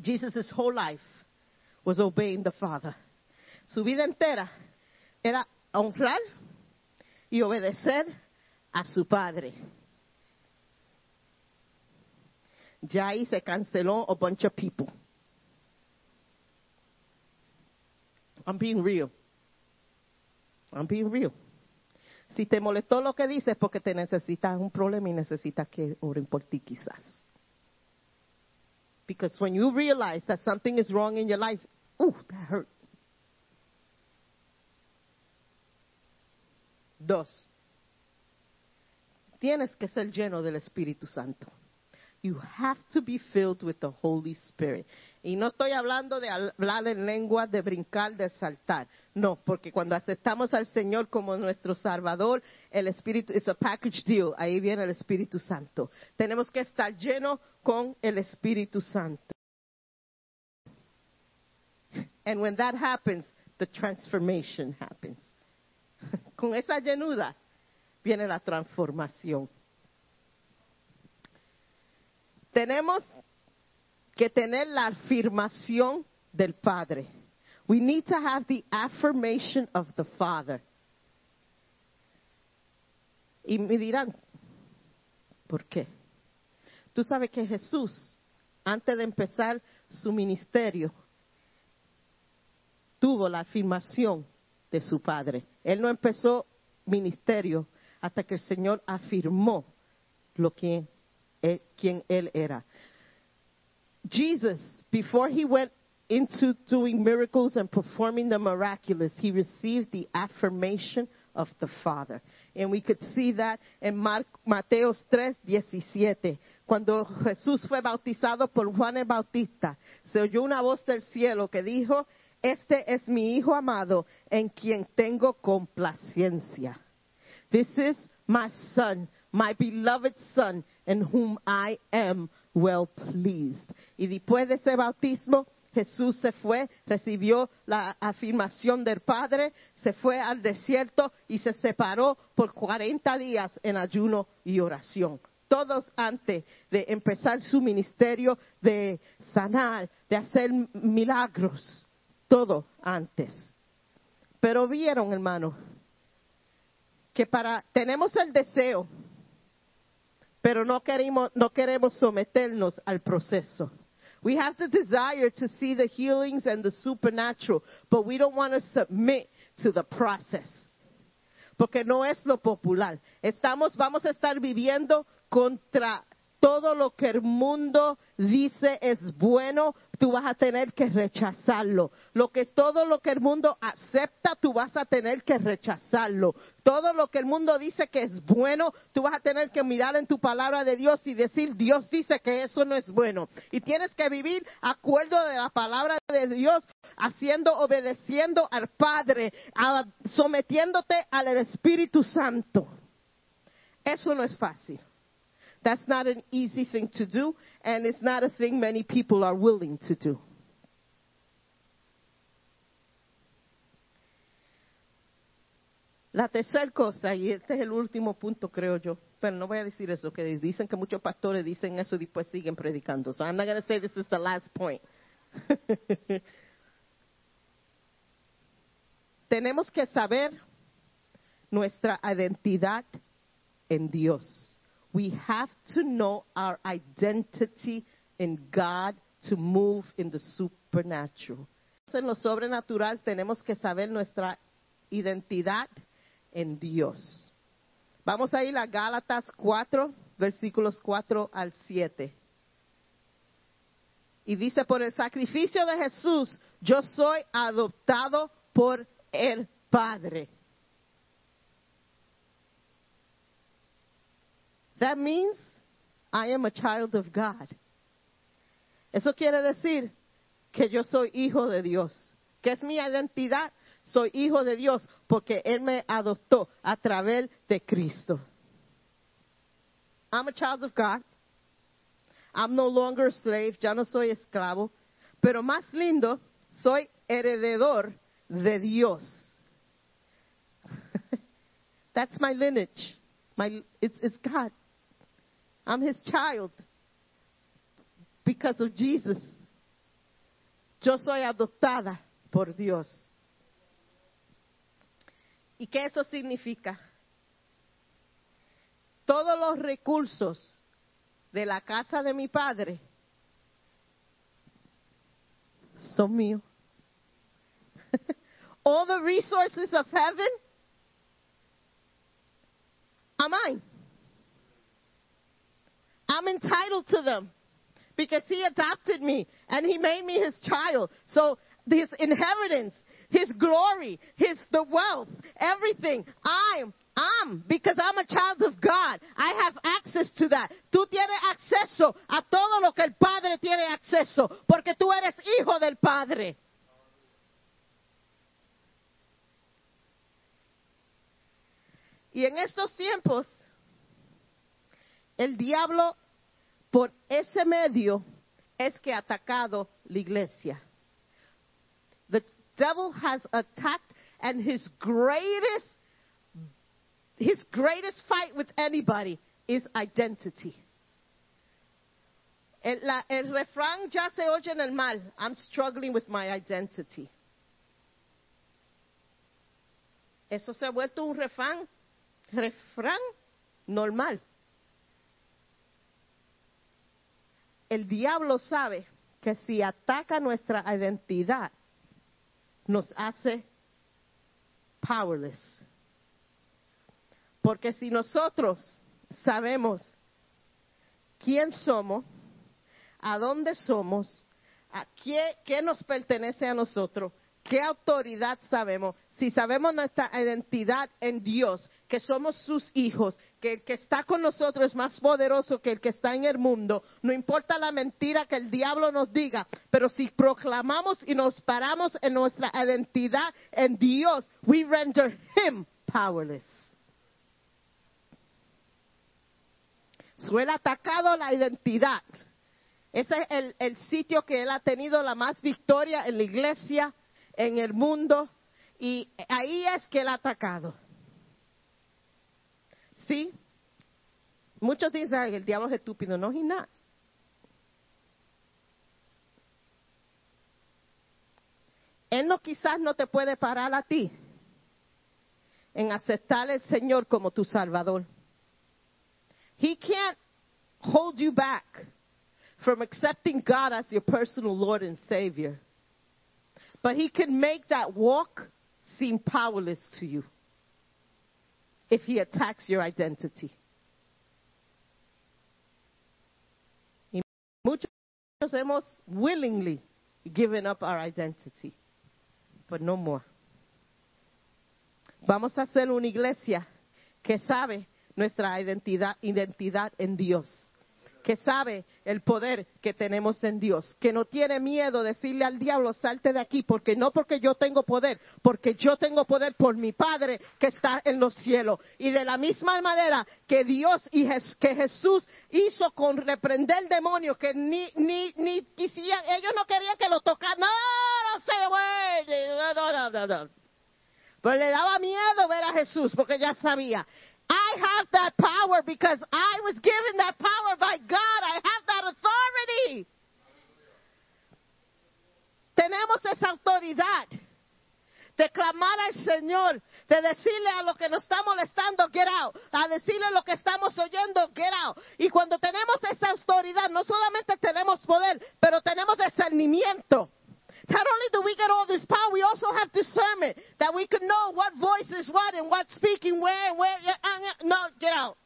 Jesus' whole life was obeying the Father. Su vida entera era honrar y obedecer a su Padre. Ya ahí se canceló a bunch of people. I'm being real. I'm being real. Si te molestó lo que dices porque te necesitas un problema y necesitas que oren por ti quizás. Because when you realize that something is wrong in your life, ooh, that hurt. Dos, tienes que ser lleno del Espíritu Santo. You have to be filled with the Holy Spirit. Y no estoy hablando de hablar en lengua, de brincar, de saltar. No, porque cuando aceptamos al Señor como nuestro Salvador, el Espíritu es a package deal. Ahí viene el Espíritu Santo. Tenemos que estar llenos con el Espíritu Santo. And when that happens, the transformation happens. Con esa llenura viene la transformación. Tenemos que tener la afirmación del Padre. We need to have the affirmation of the Father. Y me dirán, ¿por qué? Tú sabes que Jesús, antes de empezar su ministerio, tuvo la afirmación de su Padre. Él no empezó ministerio hasta que el Señor afirmó lo que Eh, quien él era. Jesus, before he went into doing miracles and performing the miraculous, he received the affirmation of the Father. And we could see that in Mar- Mateos 3, 17. Cuando Jesús fue bautizado por Juan el Bautista, se oyó una voz del cielo que dijo, este es mi Hijo amado en quien tengo complacencia. This is my son, my beloved son, in whom I am well pleased. Y después de ese bautismo, Jesús se fue, recibió la afirmación del Padre, se fue al desierto y se separó por 40 días en ayuno y oración. Todos antes de empezar su ministerio de sanar, de hacer milagros. Todo antes. Pero vieron, hermano, que para tenemos el deseo, pero no queremos, no queremos someternos al proceso. We have the desire to see the healings and the supernatural, but we don't want to submit to the process. Porque no es lo popular. Estamos, vamos a estar viviendo contra todo lo que el mundo dice es bueno, tú vas a tener que rechazarlo. Lo que todo lo que el mundo acepta, tú vas a tener que rechazarlo. Todo lo que el mundo dice que es bueno, tú vas a tener que mirar en tu palabra de Dios y decir, Dios dice que eso no es bueno. Y tienes que vivir acuerdo de la palabra de Dios, haciendo, obedeciendo al Padre, sometiéndote al Espíritu Santo. Eso no es fácil. That's not an easy thing to do, and it's not a thing many people are willing to do. La tercera cosa, y este es el último punto, creo yo, pero no voy a decir eso, que dicen que muchos pastores dicen eso y después siguen predicando. So I'm not going to say this is the last point. Tenemos que saber nuestra identidad en Dios. We have to know our identity in God to move in the supernatural. En lo sobrenatural tenemos que saber nuestra identidad en Dios. Vamos a ir a Gálatas 4, versículos 4 al 7. Y dice, por el sacrificio de Jesús, yo soy adoptado por el Padre. That means I am a child of God. Eso quiere decir que yo soy hijo de Dios. ¿Qué es mi identidad? Soy hijo de Dios porque Él me adoptó a través de Cristo. I'm a child of God. I'm no longer a slave, ya no soy esclavo. Pero más lindo, soy heredador de Dios. That's my lineage. My, it's, it's God. I'm his child because of Jesus. Yo soy adoptada por Dios. ¿Y qué eso significa? Todos los recursos de la casa de mi padre son míos. All the resources of heaven are mine. I'm entitled to them because he adopted me and he made me his child. So his inheritance, his glory, his the wealth, everything, I'm I'm because I'm a child of God. I have access to that. Tú tienes acceso a todo lo que el Padre tiene acceso porque tú eres hijo del Padre. Y en estos tiempos, el diablo, por ese medio, es que ha atacado la iglesia. The devil has attacked, and his greatest, his greatest fight with anybody is identity. El, la- el refrán ya se oye en el mal. I'm struggling with my identity. Eso se ha vuelto un refrán, refrán normal. El diablo sabe que si ataca nuestra identidad, nos hace powerless. Porque si nosotros sabemos quién somos, a dónde somos, a qué, qué nos pertenece a nosotros, qué autoridad sabemos, si sabemos nuestra identidad en Dios, que somos sus hijos, que el que está con nosotros es más poderoso que el que está en el mundo, no importa la mentira que el diablo nos diga, pero si proclamamos y nos paramos en nuestra identidad en Dios, we render him powerless. Suele atacado la identidad. Ese es el, el sitio que él ha tenido la más victoria en la iglesia, en el mundo, y ahí es que ha atacado. ¿Sí? Muchos dicen, "Ay, el diablo es estúpido. No, he's not. Él no quizás no te puede parar a ti en aceptar al Señor como tu Salvador. He can't hold you back from accepting God as your personal Lord and Savior. But He can make that walk seem powerless to you if He attacks your identity. Muchos hemos willingly given up our identity, but no more. Vamos a hacer una iglesia que sabe nuestra identidad, identidad en Dios, que sabe el poder que tenemos en Dios, que no tiene miedo decirle al diablo, salte de aquí, porque no porque yo tengo poder, porque yo tengo poder por mi Padre que está en los cielos. Y de la misma manera que Dios y que Jesús hizo con reprender demonios que ni, ni, ni quisieran, ellos no querían que lo tocaran, no, no se mueve, no, no, no, no, no. Pero le daba miedo ver a Jesús porque ya sabía. I have that power because I was given that power by God. I have that authority. Tenemos esa autoridad de clamar al Señor, de decirle a lo que nos está molestando, get out, a decirle lo que estamos oyendo, get out. Y cuando tenemos esa autoridad, no solamente tenemos poder, pero tenemos discernimiento. Not only do we get all this power, we also have discernment that we can know what voice is what and what's speaking where and where. Ah, yeah, No, get out.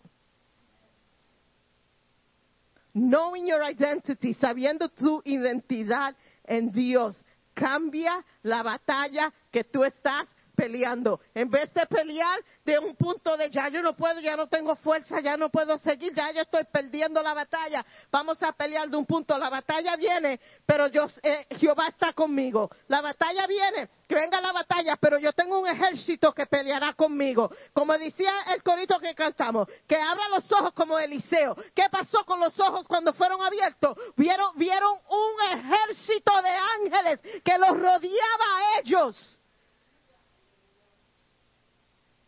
Knowing your identity, sabiendo tu identidad en Dios, cambia la batalla que tú estás peleando. En vez de pelear de un punto de ya yo no puedo, ya no tengo fuerza, ya no puedo seguir, ya yo estoy perdiendo la batalla. Vamos a pelear de un punto. La batalla viene, pero yo, eh, Jehová está conmigo. La batalla viene, que venga la batalla, pero yo tengo un ejército que peleará conmigo. Como decía el corito que cantamos, que abra los ojos como Eliseo. ¿Qué pasó con los ojos cuando fueron abiertos? Vieron, vieron un ejército de ángeles que los rodeaba a ellos.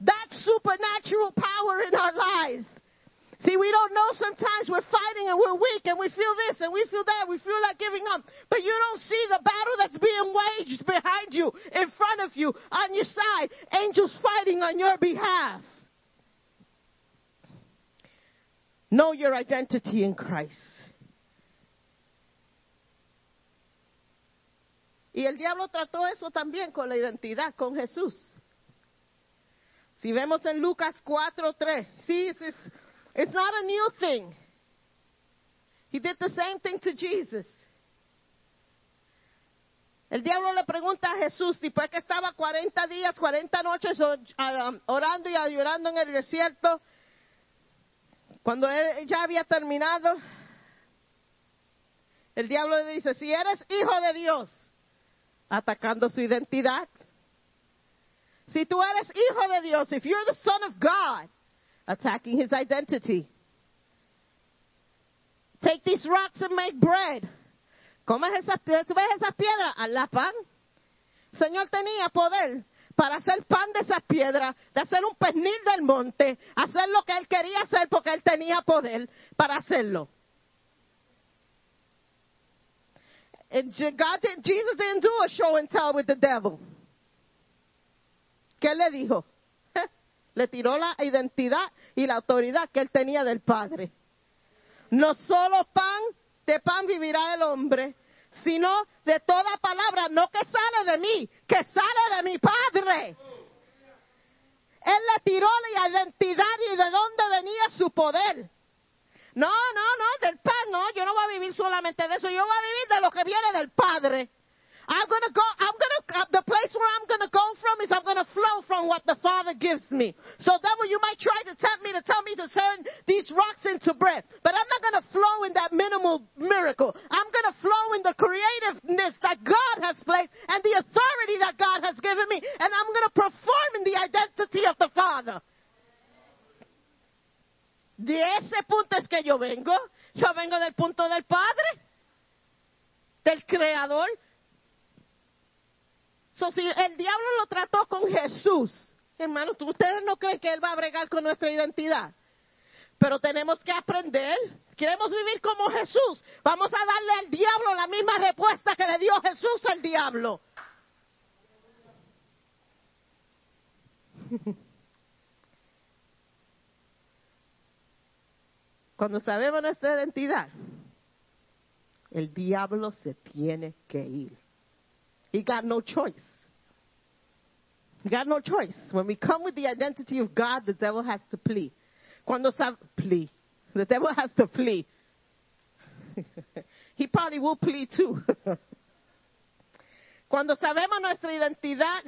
That supernatural power in our lives. See, we don't know sometimes we're fighting and we're weak and we feel this and we feel that, we feel like giving up. But you don't see the battle that's being waged behind you, in front of you, on your side. Angels fighting on your behalf. Know your identity in Christ. Y el diablo trató eso también con la identidad, con Jesús. Si vemos en Lucas 4:3, see, it's, it's, not a new thing. He did the same thing to Jesus. El diablo le pregunta a Jesús, después que estaba 40 días, 40 noches um, orando y llorando en el desierto, cuando ya había terminado, el diablo le dice, si eres hijo de Dios, atacando su identidad, si tú eres hijo de Dios, if you're the son of God, attacking his identity. Take these rocks and make bread. Comes esas piedras, tú ves esas piedras, pan. Señor tenía poder para hacer pan de esas piedras, de hacer un pernil del monte, hacer lo que él quería hacer porque él tenía poder para hacerlo. And God did, Jesus didn't do a show and tell with the devil. ¿Qué le dijo? Le tiró la identidad y la autoridad que él tenía del Padre. No solo pan, de pan vivirá el hombre, sino de toda palabra, no que sale de mí, que sale de mi Padre. Él le tiró la identidad y de dónde venía su poder. No, no, no, del pan, no, yo no voy a vivir solamente de eso, yo voy a vivir de lo que viene del Padre. I'm gonna go, I'm gonna, uh, the place where I'm gonna go from is I'm gonna flow from what the Father gives me. So devil, you might try to tempt me to tell me to turn these rocks into bread, but I'm not gonna flow in that minimal miracle. I'm gonna flow in the creativeness that God has placed and the authority that God has given me, and I'm gonna perform in the identity of the Father. De ese punto es que yo vengo. Yo vengo del punto del Padre, del Creador. Si el diablo lo trató con Jesús, hermanos, ustedes no creen que él va a bregar con nuestra identidad. Pero tenemos que aprender. Queremos vivir como Jesús. Vamos a darle al diablo la misma respuesta que le dio Jesús al diablo. Cuando sabemos nuestra identidad, el diablo se tiene que ir. He got no choice. He got no choice. When we come with the identity of God, the devil has to flee. Cuando sab flee. The devil has to flee. he probably will flee too. Cuando sabemos nuestra identidad,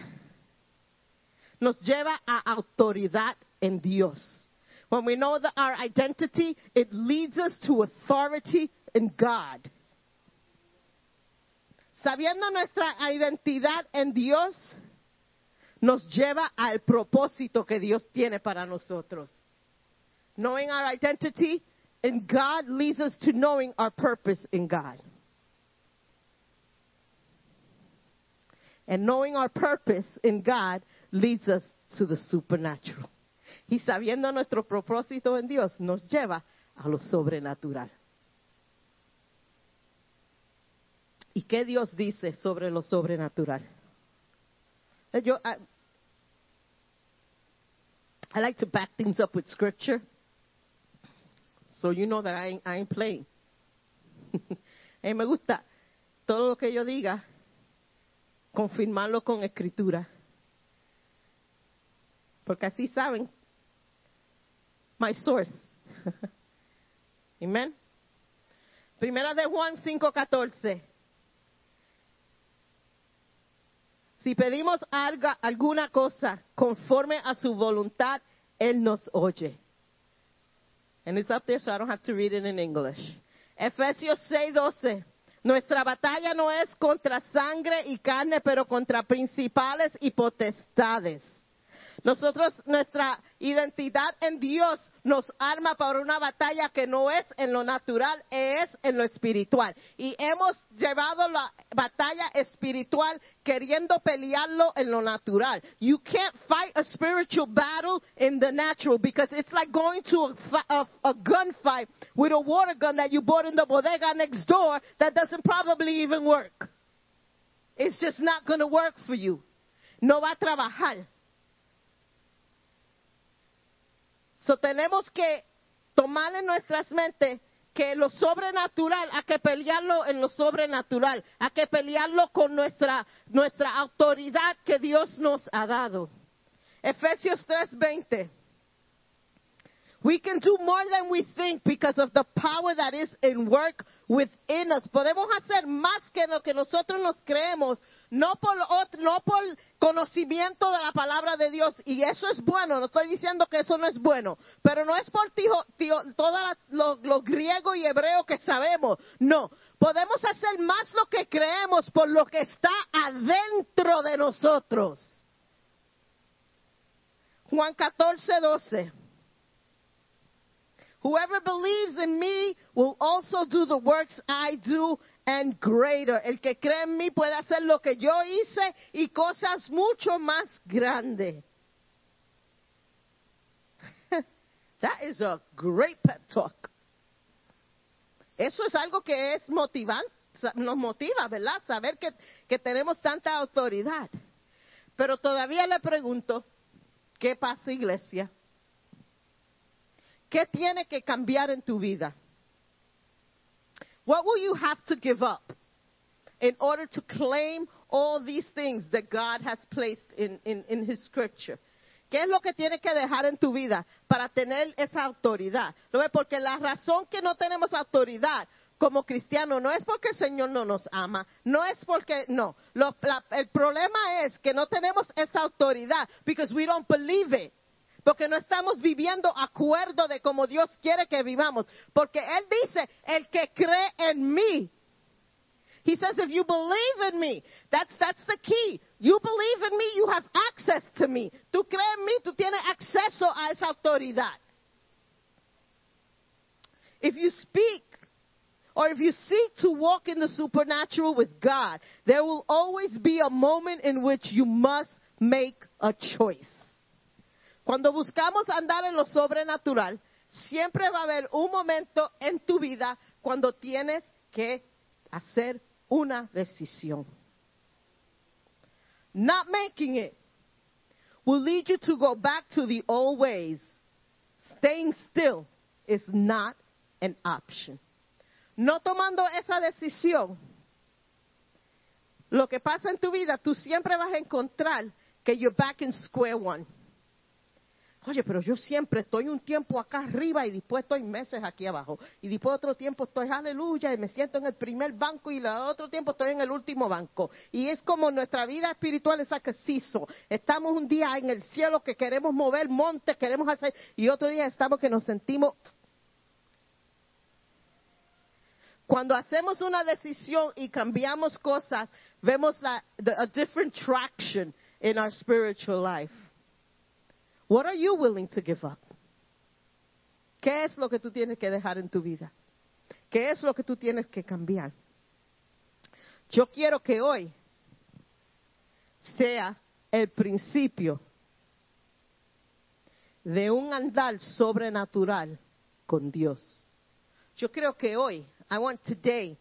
nos lleva a autoridad en Dios. When we know our identity, it leads us to authority in God. Sabiendo nuestra identidad en Dios, nos lleva al propósito que Dios tiene para nosotros. Knowing our identity in God leads us to knowing our purpose in God. And knowing our purpose in God leads us to the supernatural. Y sabiendo nuestro propósito en Dios nos lleva a lo sobrenatural. ¿Y qué Dios dice sobre lo sobrenatural? Yo, I, I like to back things up with scripture. So you know that I ain't, I ain't playing. Mí me gusta todo lo que yo diga, confirmarlo con escritura. Porque así saben my source. Amen. Primera de Juan 5:14. Si pedimos alguna cosa conforme a su voluntad, Él nos oye. And it's up there, so I don't have to read it in English. Efesios 6:12. Nuestra batalla no es contra sangre y carne, pero contra principales y potestades. Nosotros, nuestra identidad en Dios nos arma para una batalla que no es en lo natural, es en lo espiritual. Y hemos llevado la batalla espiritual queriendo pelearlo en lo natural. You can't fight a spiritual battle in the natural because it's like going to a, a, a gunfight with a water gun that you bought in the bodega next door that doesn't probably even work. It's just not going to work for you. No va a trabajar. Tenemos que tomar en nuestras mentes que lo sobrenatural, hay que pelearlo en lo sobrenatural, hay que pelearlo con nuestra, nuestra autoridad que Dios nos ha dado. Efesios 3:20. We can do more than we think because of the power that is in work within us. Podemos hacer más que lo que nosotros nos creemos, no por, no por conocimiento de la palabra de Dios. Y eso es bueno, no estoy diciendo que eso no es bueno, pero no es por toda la- lo, lo griego y hebreo que sabemos. No, podemos hacer más lo que creemos por lo que está adentro de nosotros. Juan 14, 12. Whoever believes in me will also do the works I do and greater. El que cree en mí puede hacer lo que yo hice y cosas mucho más grandes. That is a great pep talk. Eso es algo que es motivante. nos motiva, ¿verdad? Saber que, que tenemos tanta autoridad. Pero todavía le pregunto, ¿qué pasa iglesia? ¿Qué tiene que cambiar en tu vida? What will you have to give up in order to claim all these things that God has placed in, in, in His scripture? ¿Qué es lo que tienes que dejar en tu vida para tener esa autoridad? ¿Lo ves? Porque la razón que no tenemos autoridad como cristianos no es porque el Señor no nos ama, no es porque, no. Lo- la- el problema es que no tenemos esa autoridad because we don't believe it. Porque no estamos viviendo acuerdo de como Dios quiere que vivamos. Porque Él dice, el que cree en mí. He says, if you believe in me, that's, that's the key. You believe in me, you have access to me. Tú crees en mí, tú tienes acceso a esa autoridad. If you speak or if you seek to walk in the supernatural with God, there will always be a moment in which you must make a choice. Cuando buscamos andar en lo sobrenatural, siempre va a haber un momento en tu vida cuando tienes que hacer una decisión. Not making it will lead you to go back to the old ways. Staying still is not an option. No tomando esa decisión, lo que pasa en tu vida, tú siempre vas a encontrar que you're back in square one. Oye, pero yo siempre estoy un tiempo acá arriba y después estoy meses aquí abajo. Y después otro tiempo estoy aleluya y me siento en el primer banco y el otro tiempo estoy en el último banco. Y es como nuestra vida espiritual es acceso. Estamos un día en el cielo que queremos mover montes, queremos hacer, y otro día estamos que nos sentimos cuando hacemos una decisión y cambiamos cosas, vemos la, the- a different traction in our spiritual life. What are you willing to give up? ¿Qué es lo que tú tienes que dejar en tu vida? ¿Qué es lo que tú tienes que cambiar? Yo quiero que hoy sea el principio de un andar sobrenatural con Dios. Yo creo que hoy, I want today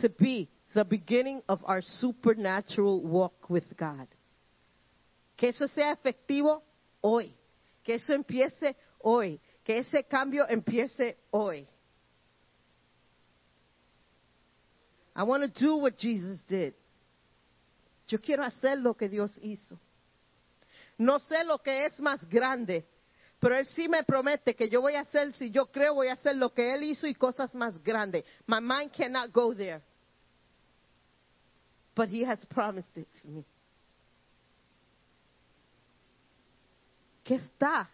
to be the beginning of our supernatural walk with God. Que eso sea efectivo hoy. Que eso empiece hoy. Que ese cambio empiece hoy. I want to do what Jesus did. Yo quiero hacer lo que Dios hizo. No sé lo que es más grande, pero Él sí me promete que yo voy a hacer, si yo creo, voy a hacer lo que Él hizo y cosas más grandes. My mind cannot go there. But He has promised it for me. ¿Qué está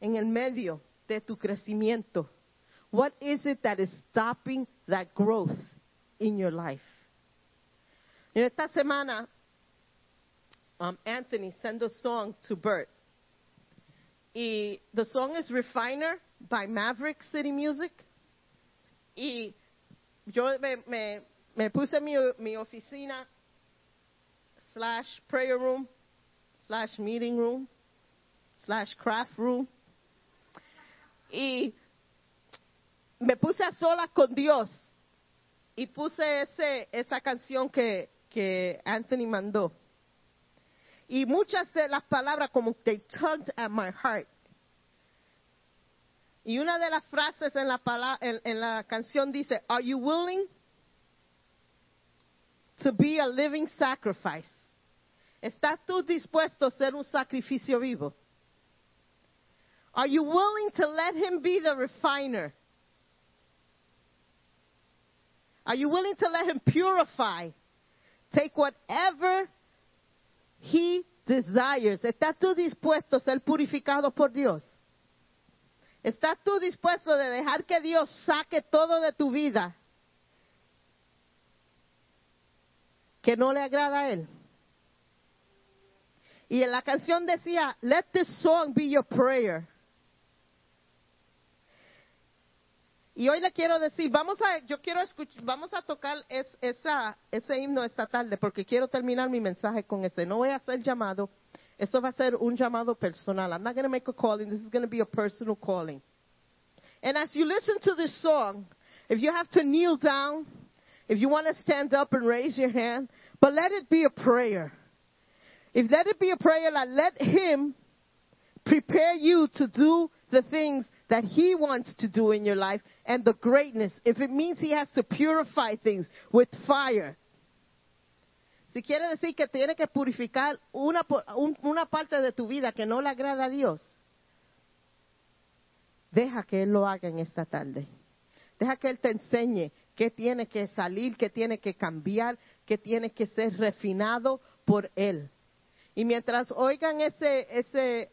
en el medio de tu crecimiento? What is it that is stopping that growth in your life? En esta semana, um, Anthony sent a song to Bert. Y the song is Refiner by Maverick City Music. Y yo me, me, me puse mi, mi oficina slash prayer room slash meeting room slash craft room. Y me puse a solas con Dios y puse ese, esa canción que, que Anthony mandó. Y muchas de las palabras como they tugged at my heart. Y una de las frases en la, pala- en, en la canción dice, Are you willing to be a living sacrifice? ¿Estás tú dispuesto a ser un sacrificio vivo? Are you willing to let him be the refiner? Are you willing to let him purify? Take whatever he desires. ¿Estás tú dispuesto a ser purificado por Dios? ¿Estás tú dispuesto de dejar que Dios saque todo de tu vida que no le agrada a Él? Y en la canción decía, let this song be your prayer. Y hoy le quiero decir, vamos a, yo quiero escuchar, vamos a tocar es, esa, ese himno esta tarde porque quiero terminar mi mensaje con ese. No voy a hacer llamado, eso va a ser un llamado personal. I'm not going to make a calling, this is going to be a personal calling. And as you listen to this song, if you have to kneel down, If you want to stand up and raise your hand, but let it be a prayer. If let it be a prayer, let Him prepare you to do the things that He wants to do in your life and the greatness. If it means He has to purify things with fire. Si quiere decir que tiene que purificar una, una parte de tu vida que no le agrada a Dios, deja que Él lo haga en esta tarde. Deja que Él te enseñe qué tiene que salir, qué tiene que cambiar, qué tiene que ser refinado por Él. Y mientras oigan ese, ese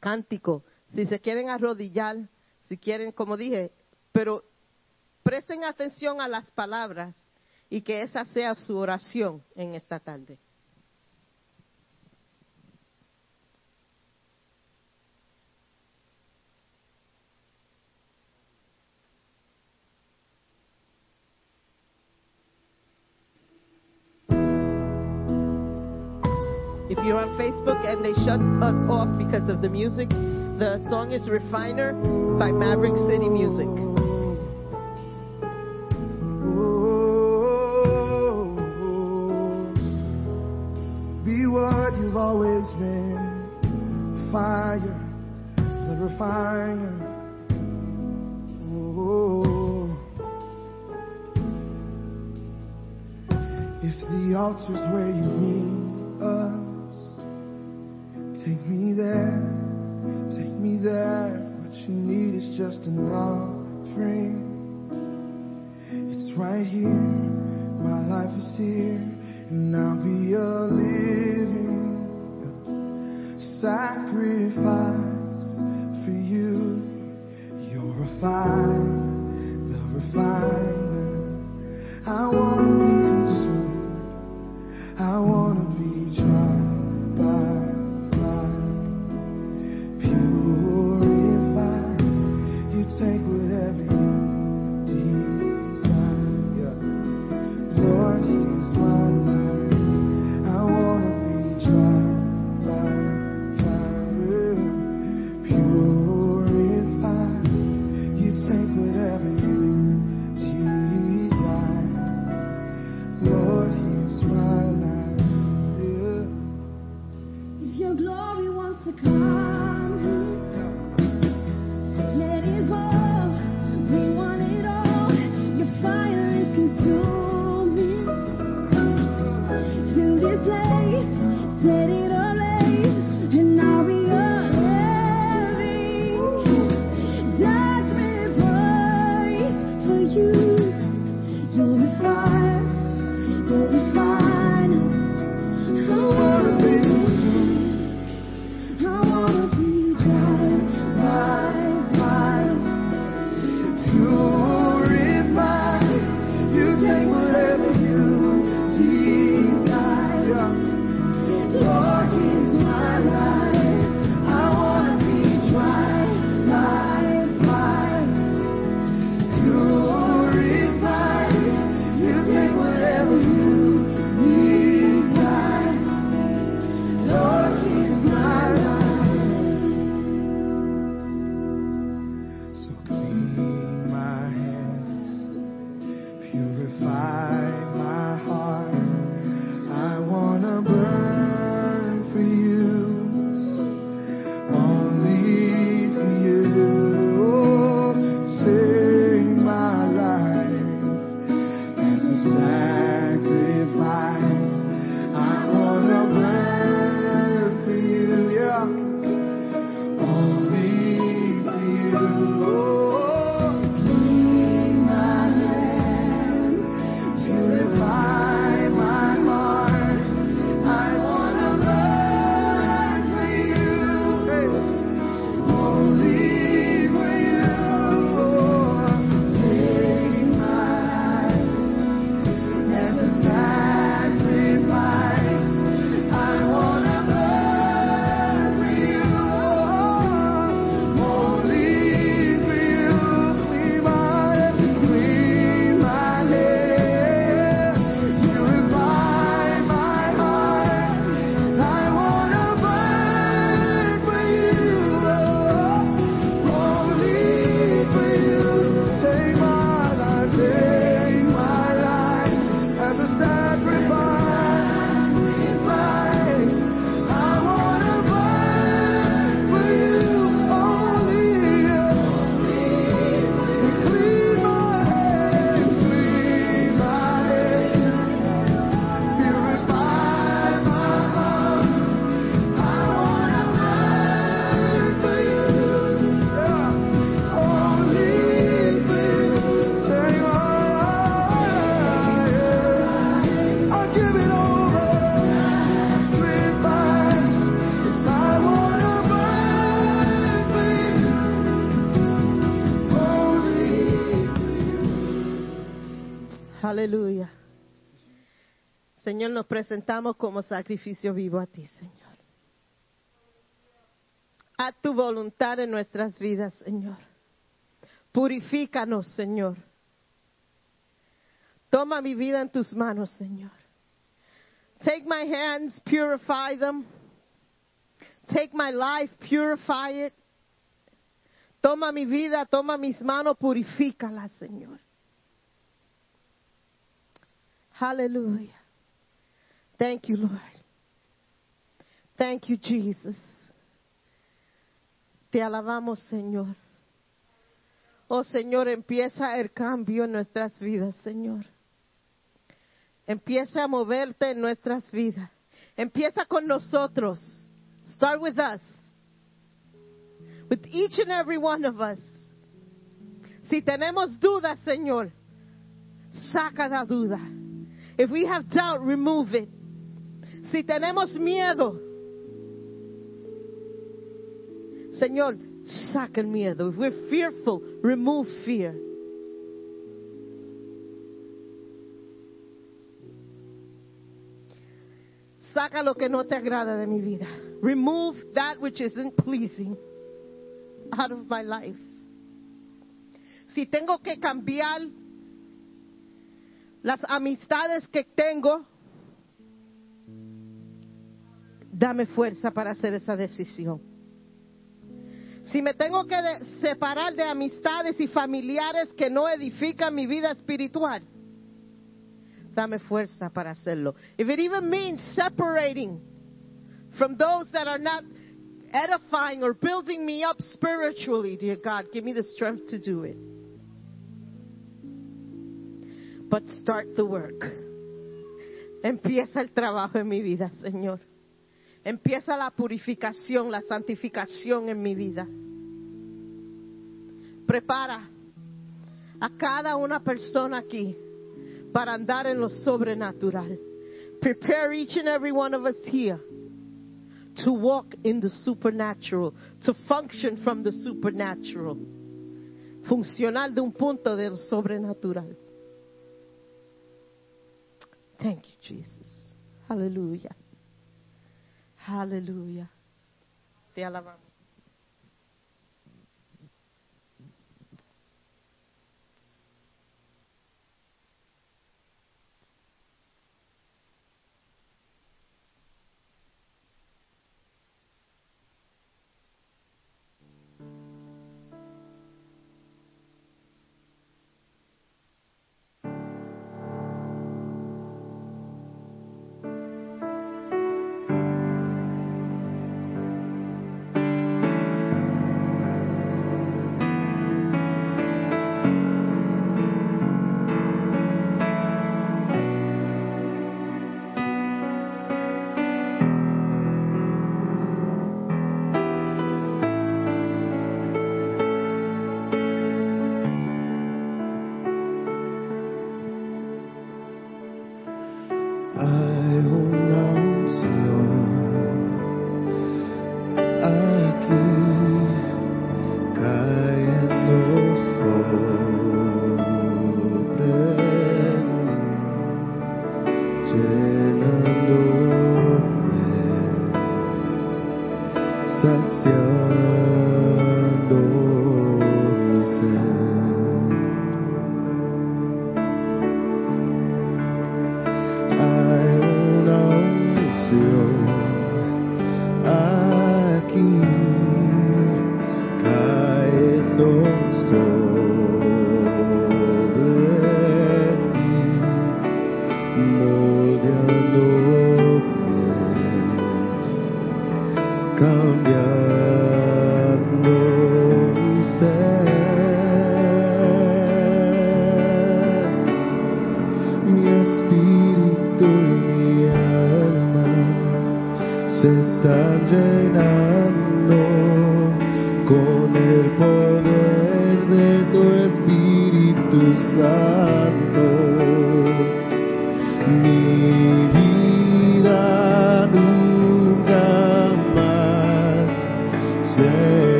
cántico, si se quieren arrodillar, si quieren, como dije, pero presten atención a las palabras y que esa sea su oración en esta tarde. Facebook they shut us off because of the music, the song is Refiner by Maverick City Music. Oh, what you've always been. Fire, the refiner. Oh, if the altar's where you need us, take me there, take me there. What you need is just an offering. It's right here. My life is here, and I'll be a living sacrifice for you. You're refined, the refiner. I wanna be consumed. I wanna Señor, nos presentamos como sacrificio vivo a ti, Señor. Haz tu voluntad en nuestras vidas, Señor. Purifícanos, Señor. Toma mi vida en tus manos, Señor. Take my hands, purify them. Take my life, purify it. Toma mi vida, toma mis manos, purifícala, Señor. Hallelujah. Thank you, Lord. Thank you, Jesus. Te alabamos, Señor. Oh, Señor, empieza el cambio en nuestras vidas, Señor. Empieza a moverte en nuestras vidas. Empieza con nosotros. Start with us. With each and every one of us. Si tenemos dudas, Señor, saca la duda. If we have doubt, remove it. Si tenemos miedo, Señor, saca el miedo. If we're fearful, remove fear. Saca lo que no te agrada de mi vida. Remove that which isn't pleasing out of my life. Si tengo que cambiar las amistades que tengo, dame fuerza para hacer esa decisión. Si me tengo que separar de amistades y familiares que no edifican mi vida espiritual, dame fuerza para hacerlo. If it even means separating from those that are not edifying or building me up spiritually, dear God, give me the strength to do it. But start the work. Empieza el trabajo en mi vida, Señor. Empieza la purificación, la santificación en mi vida. Prepara a cada una persona aquí para andar en lo sobrenatural. Prepare each and every one of us here to walk in the supernatural, to function from the supernatural. Funcionar de un punto del sobrenatural. Thank you, Jesus. Hallelujah. Hallelujah. Te alabamos.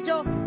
Olviden, por